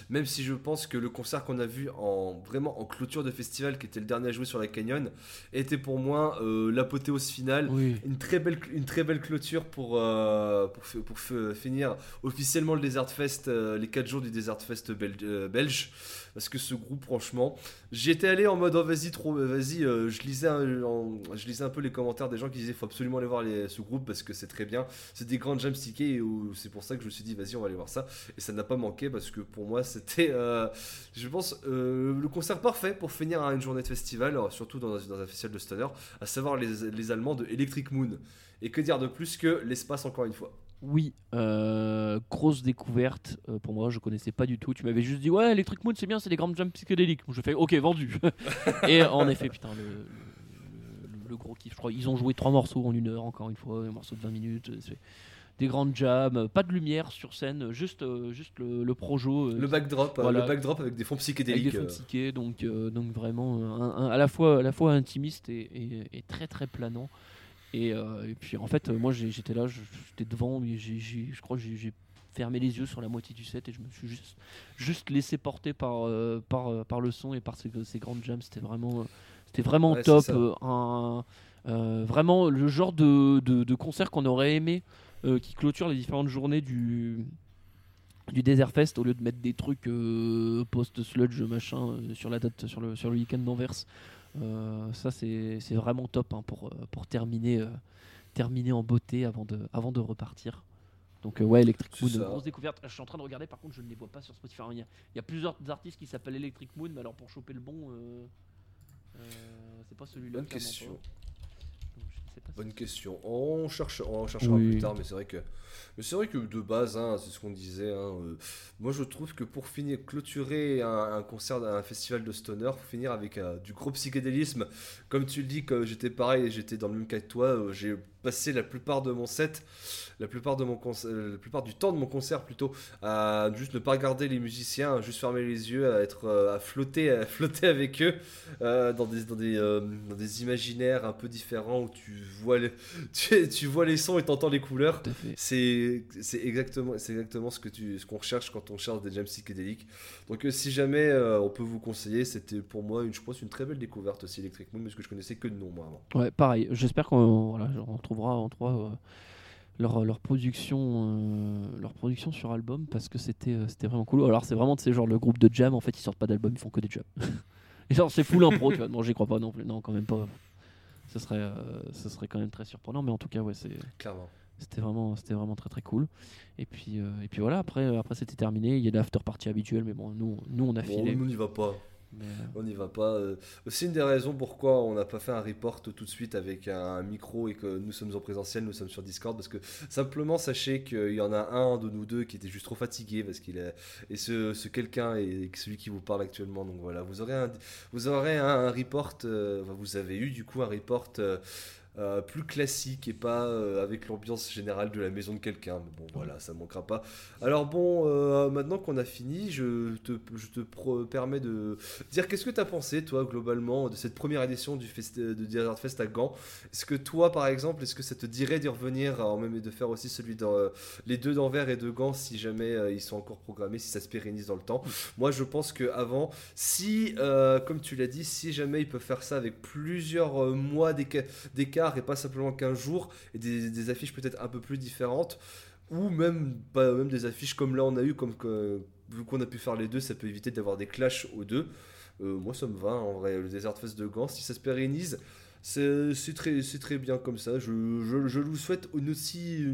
Même si je pense que le concert qu'on a vu en vraiment en clôture de festival, qui était le dernier à jouer sur la Canyon, était pour moi euh, l'apothéose finale.
Oui.
Une très belle, une très belle clôture pour, euh, pour, pour finir officiellement le Desert Fest, euh, les 4 jours du Desert Fest bel- belge. Parce que ce groupe, franchement, j'y étais allé en mode oh, vas-y, trop, vas-y. euh, je, lisais un, peu les commentaires des gens qui disaient faut absolument aller voir ce groupe parce que c'est très bien. C'est des grandes jams stickées et où- c'est pour ça que je me suis dit vas-y, on va aller voir ça. Et ça n'a pas manqué parce que pour moi, c'était, euh, je pense, euh, le concert parfait pour finir une journée de festival, surtout dans, un- dans un festival de stoner, à savoir les, les Allemands de Electric Moon. Et que dire de plus que l'espace, encore une fois
Oui, euh, grosse découverte euh, pour moi, je connaissais pas du tout. Tu m'avais juste dit ouais, Electric Moon c'est bien, c'est des grands jumps psychédéliques. Je fais ok, vendu. <laughs> Et en effet, putain, le, le- le- le gros kiff. Je crois ils ont joué trois morceaux en une heure, encore une fois, un morceau de 20 minutes. C'est des grandes jams, pas de lumière sur scène, juste, euh, juste le, le projo. euh,
Le backdrop, euh,
Voilà.
le backdrop avec des fonds
avec
psychédéliques.
des fonds
euh,
psychés, donc, euh, donc vraiment euh, un- un- à, la fois, à la fois intimiste et, et- et très très planant. Et, euh, et puis en fait, euh, moi j'étais là, j'étais devant, mais je crois que j'ai- fermé les yeux sur la moitié du set et je me suis juste, juste laissé porter par, euh, par, euh, par le son et par ces, ces grandes jams. C'était vraiment, c'était vraiment
Ouais,
top. un- vraiment le genre de, de, de concert qu'on aurait aimé qui clôture les différentes journées du, du Desert Fest au lieu de mettre des trucs post-sludge machin sur la date sur le, sur le week-end d'Anvers. Euh, ça c'est c'est vraiment top hein, pour, euh, pour terminer, euh, terminer en beauté avant de, avant de repartir. Donc euh, ouais, Electric
C'est
Moon,
ça.
grosse découverte. Je suis en train de regarder, par contre je ne les vois pas sur Spotify. Il y a, il y a plusieurs artistes qui s'appellent Electric Moon, mais alors pour choper le bon, euh, euh, c'est pas celui-là.
Bonne question.
pas. Donc, je ne sais pas si-
Bonne question. On, cherche, on cherchera
Oui.
plus tard, mais c'est vrai que, mais c'est vrai que de base, hein, c'est ce qu'on disait. hein, euh, moi, je trouve que pour finir, clôturer un, un concert, un festival de stoner, faut finir avec euh, du gros psychédélisme. Comme tu le dis, que j'étais pareil, j'étais dans le même cas que toi. euh, j'ai passé la plupart de mon set, la plupart de mon concert, la plupart du temps de mon concert plutôt, à juste ne pas regarder les musiciens, à juste fermer les yeux, à être, euh, à flotter, à <laughs> flotter avec eux euh, dans des, dans des, euh, dans des imaginaires un peu différents où tu vois les, <laughs> tu, tu vois les sons et t'entends les couleurs. C'est c'est exactement, c'est exactement ce que tu, ce qu'on recherche quand on cherche des jams psychédéliques. Donc euh, si jamais euh, on peut vous conseiller, c'était pour moi, une, je pense, une très belle découverte aussi Electric Moon, parce que je connaissais que de nom moi avant.
Ouais, pareil. J'espère qu'on voilà, on trouvera, on trouvera euh, leur, leur production, euh, leur production sur album parce que c'était, euh, c'était vraiment cool. Alors c'est vraiment de ces genre le groupe de jam. En fait, ils sortent pas d'album, ils font que des jams. <laughs> Et genre c'est full impro. tu vois. Non, j'y crois pas non plus. Non, quand même pas. Ce serait, euh, ce serait quand même très surprenant. Mais en tout cas, ouais, c'est,
Clairement.
c'était vraiment, c'était vraiment très très cool. Et puis, euh, et puis voilà. Après, euh, après c'était terminé. Il y a l'after party habituel, mais bon, nous, nous on a
Bon,
filé.
on n'y va pas. On n'y va pas. euh. Aussi une des raisons pourquoi on n'a pas fait un report tout de suite avec un micro et que nous sommes en présentiel, nous sommes sur Discord, parce que simplement sachez qu'il y en a un de nous deux qui était juste trop fatigué parce qu'il est et ce, quelqu'un est celui qui vous parle actuellement. Donc voilà, vous aurez un, vous aurez un, report. euh, vous avez eu du coup un report. euh, euh, plus classique et pas euh, avec l'ambiance générale de la maison de quelqu'un. Mais bon, voilà, ça manquera pas. Alors bon, euh, maintenant qu'on a fini, je te, permets de dire qu'est-ce que tu as pensé, toi, globalement, de cette première édition du de Desert Fest à Gand? Est-ce que toi, par exemple, est-ce que ça te dirait d'y revenir, euh, même de faire aussi celui dans les deux d'Anvers et de Gand, si jamais ils sont encore programmés, si ça se pérennise dans le temps? Moi, je pense que avant, si, comme tu l'as dit, si jamais ils peuvent faire ça avec plusieurs mois d'éca- et pas simplement qu'un jour, et des, affiches peut-être un peu plus différentes, ou même, pas, même des affiches comme là on a eu, comme que, vu qu'on a pu faire les deux, ça peut éviter d'avoir des clashs aux deux. Euh, moi, ça me va, en vrai, le Desert Fest de Gand, si ça se pérennise. C'est très, très bien comme ça. Je, je, je vous souhaite une aussi,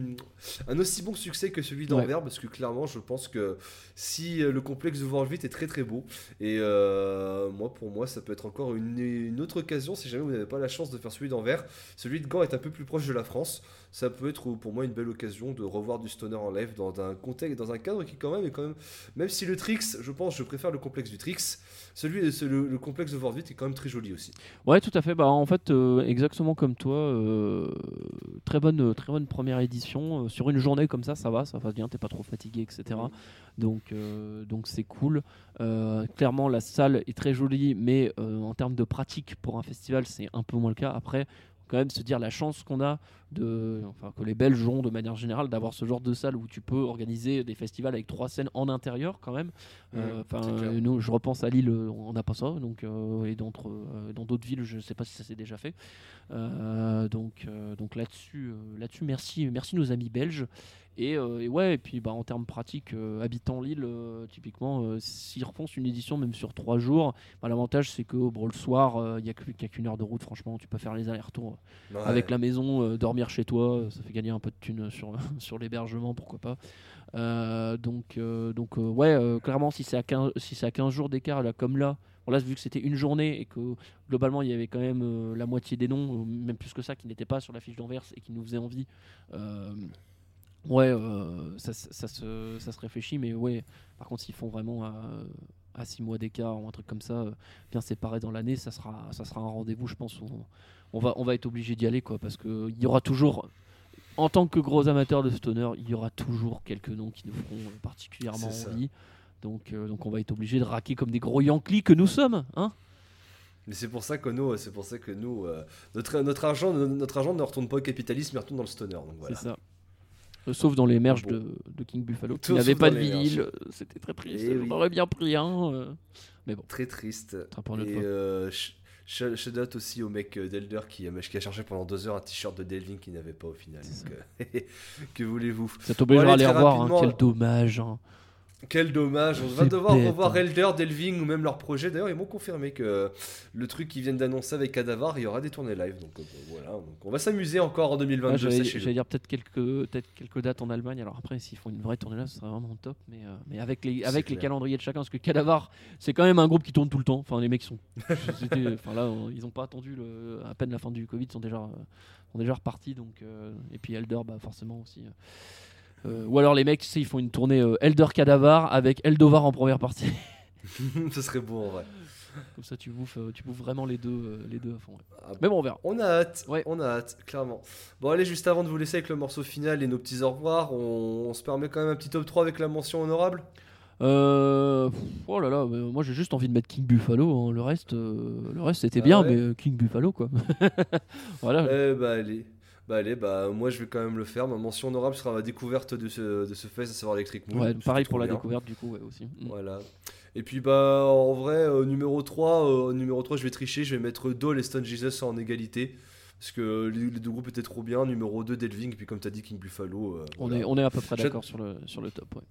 un aussi bon succès que celui d'Anvers parce que clairement, je pense que si euh, le complexe de World est très très beau, et euh, moi pour moi, ça peut être encore une, une autre occasion si jamais vous n'avez pas la chance de faire celui d'Anvers. Celui de Gand est un peu plus proche de la France. Ça peut être pour moi une belle occasion de revoir du stoner en live dans un contexte, dans un cadre qui quand même est quand même, même si le Trix, je pense, je préfère le complexe du Trix. Celui, le, le complexe de World est quand même très joli aussi.
Ouais, tout à fait. Bah en fait. Euh, exactement comme toi. Euh, très, bonne, très bonne première édition. Euh, sur une journée comme ça, ça va, ça va bien, t'es pas trop fatigué, etc. Donc donc c'est cool. clairement, la salle est très jolie, mais en termes de pratique pour un festival, c'est un peu moins le cas. Après, quand même se dire la chance qu'on a de, enfin que les Belges ont de manière générale d'avoir ce genre de salle où tu peux organiser des festivals avec trois scènes en intérieur quand même. Euh, enfin, nous, je repense à Lille, on n'a pas ça, donc euh, et euh, dans d'autres villes, je ne sais pas si ça s'est déjà fait. donc donc là-dessus, là-dessus, merci, merci nos amis belges. Et, ouais, et puis bah, en termes pratiques, habitant Lille, typiquement, s'ils refont une édition même sur trois jours, bah, l'avantage c'est que le soir, il n'y a qu'une heure de route, franchement, tu peux faire les allers-retours avec la maison, dormir chez toi, ça fait gagner un peu de thunes sur, <laughs> sur l'hébergement, pourquoi pas. Euh, donc, euh, donc euh, ouais, clairement, si c'est à 15, si à 15 jours d'écart, là, comme là, bon, là, vu que c'était une journée et que globalement, il y avait quand même la moitié des noms, même plus que ça, qui n'étaient pas sur la fiche d'Anvers et qui nous faisaient envie. Ouais, ça, ça, se, ça se réfléchit, mais ouais, par contre, s'ils font vraiment à 6 mois d'écart ou un truc comme ça, bien séparé dans l'année, ça sera, ça sera un rendez-vous, je pense, où on va, on va être obligé d'y aller, quoi, parce qu'il y aura toujours, en tant que gros amateurs de stoner, il y aura toujours quelques noms qui nous feront particulièrement envie. Donc, euh, donc on va être obligé de raquer comme des gros Yankees que nous sommes, hein
mais c'est pour ça que nous, c'est pour ça que nous, euh, notre, notre argent, notre argent ne retourne pas au capitalisme, mais retourne dans le stoner. C'est ça.
Euh, sauf dans les merges de, de, King Buffalo, qui n'avaient pas de vinyle. C'était très triste. Eh on aurait bien pris un. Mais bon.
Très triste. Et Shout aussi au mec euh, d'Elder qui, qui, a cherché pendant deux heures un t-shirt de Delving qu'il n'avait pas au final. Euh, <laughs> que voulez-vous?
Ça t'obligera à aller revoir, hein, quel dommage. Hein.
Quel dommage, on va devoir revoir hein. Elder, Delving ou même leur projet. D'ailleurs, ils m'ont confirmé que le truc qu'ils viennent d'annoncer avec Cadavar, il y aura des tournées live. Donc euh, voilà, donc on va s'amuser encore en 2022.
Ah, J'allais dire peut-être quelques, peut quelques dates en Allemagne. Alors après, s'ils font une vraie tournée là, ce serait vraiment top. Mais, euh, mais avec, les, avec les calendriers de chacun, parce que Cadavar, c'est quand même un groupe qui tourne tout le temps. Enfin, les mecs sont. <laughs> enfin là, ils n'ont pas attendu le, à peine la fin du Covid, ils sont déjà, euh, sont déjà repartis. Donc, et puis Elder, bah, forcément aussi. Euh, ou alors les mecs, ils font une tournée euh, Elder Cadavar avec Eldovar en première partie. <laughs> <laughs>
Ce serait beau en vrai.
Comme ça, tu bouffes, euh, tu bouffes vraiment les deux, les deux à fond. Ah, Mais bon, on verra.
On a hâte. Ouais. On a hâte, clairement. Bon, allez, juste avant de vous laisser avec le morceau final et nos petits au revoir, on, se permet quand même un petit top 3 avec la mention honorable?
Euh, oh là là, moi j'ai juste envie de mettre King Buffalo. Hein. Le reste, le reste c'était ah bien, mais King Buffalo quoi. <laughs>
voilà. Eh bah allez. Bah allez, bah moi je vais quand même le faire. Ma mention honorable sera ma découverte de ce, de ce fest, à savoir Electric
Moon. Ouais, pareil pour la découverte du coup, ouais, aussi.
Mm. Voilà. Et puis bah en vrai, euh, numéro 3, euh, numéro 3, je vais tricher, je vais mettre Doll et Stone Jesus en égalité. Parce que les, deux groupes étaient trop bien. Numéro 2, Delving, et puis comme tu as dit, King Buffalo.
Euh, on, est, on est à peu près d'accord sur le, sur le top, ouais.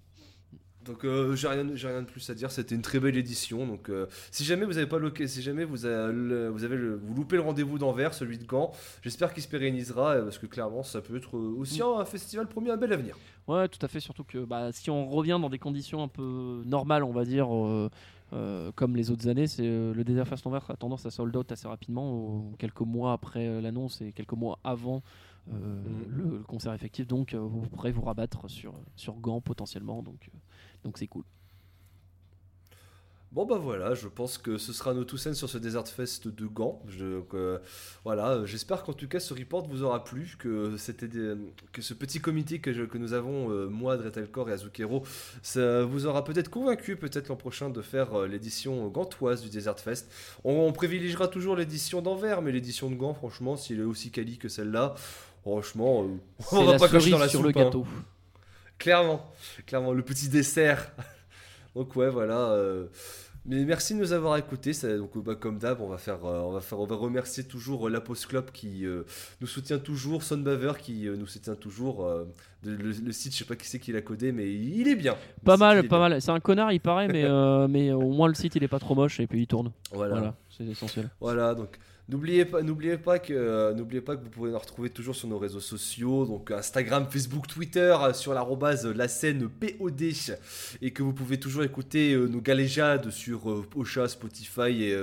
Donc euh, j'ai rien, j'ai rien de plus à dire. C'était une très belle édition. Donc euh, si jamais vous avez pas loqué, si jamais vous avez, vous avez vous loupez le rendez-vous d'Anvers, celui de Gand, j'espère qu'il se pérennisera euh, parce que clairement ça peut être aussi un festival promis un bel avenir.
Ouais, tout à fait. Surtout que bah, si on revient dans des conditions un peu normales, on va dire. comme les autres années, c'est le Desert Fest Anvers a tendance à sold out assez rapidement, quelques mois après l'annonce et quelques mois avant mm. le, concert effectif. Donc vous pourrez vous rabattre sur, sur Gand potentiellement. Donc donc c'est cool.
Bon bah voilà, je pense que ce sera nos tout scènes sur ce Desert Fest de Gand. Je, voilà, j'espère qu'en tout cas ce report vous aura plu, que c'était que ce petit comité que, que nous avons, euh, moi, Dretelcore et Azukero, ça vous aura peut-être convaincu peut-être l'an prochain de faire euh, l'édition gantoise du Desert Fest. On, privilégiera toujours l'édition d'Anvers, mais l'édition de Gand, franchement, s'il est aussi quali que celle-là, franchement, euh, <laughs>
on va pas cocher dans la sur le gâteau. Hein.
Clairement, clairement, le petit dessert. <laughs> donc ouais, voilà. Euh. Mais merci de nous avoir écoutés. donc bah, comme d'hab, on va faire, euh, on va faire, on va remercier toujours euh, la Post Club qui nous soutient toujours, Sonbaver qui nous soutient toujours de- le, le site, je sais pas qui c'est qui l'a codé, mais il est bien.
Pas mal, pas
bien.
mal. C'est un connard, il paraît, mais, euh, <laughs> mais au moins le site il est pas trop moche et puis il tourne.
Voilà.
Voilà, c'est essentiel.
Voilà, donc n'oubliez pas, n'oubliez pas que, euh, n'oubliez pas que vous pouvez nous retrouver toujours sur nos réseaux sociaux, donc Instagram, Facebook, Twitter, euh, sur l'arrobase la scène POD, et que vous pouvez toujours écouter euh, nos galéjades sur euh, Ocha, Spotify et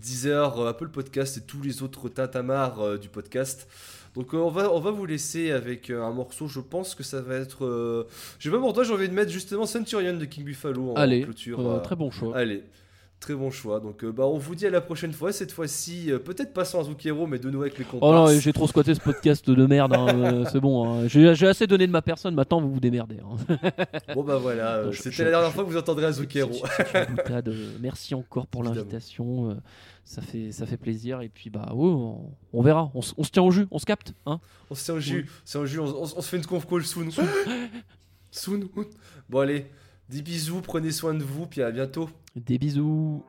Deezer, Apple Podcast et tous les autres tintamars euh, du podcast. Donc on, va, on va vous laisser avec un morceau, je pense que ça va être... euh, J'ai pas pour toi, j'ai envie de mettre justement Centurion de King Buffalo en
Allez,
clôture.
Euh,
euh,
très bon choix.
Allez, très bon choix. Donc, euh, bah, on vous dit à la prochaine fois. Cette fois-ci, euh, peut-être pas sans Azukero, mais de nouveau avec les comparses.
Oh non, j'ai trop squatté ce podcast de merde. hein, <laughs> euh, c'est bon. hein. J'ai assez donné de ma personne. Maintenant, vous vous démerdez. hein.
Bon, bah voilà, c'était la dernière
je-
fois que vous entendrez <laughs>
boutade. Euh, Merci encore pour l'invitation. Ça fait, ça fait plaisir. Et puis, bah, ouais, on, on verra. On, se tient au jus. On se capte. Hein
On se tient au jus, jus, on, se fait une conf call soon. soon. <laughs> Bon, allez, des bisous, prenez soin de vous, puis à bientôt.
Des bisous.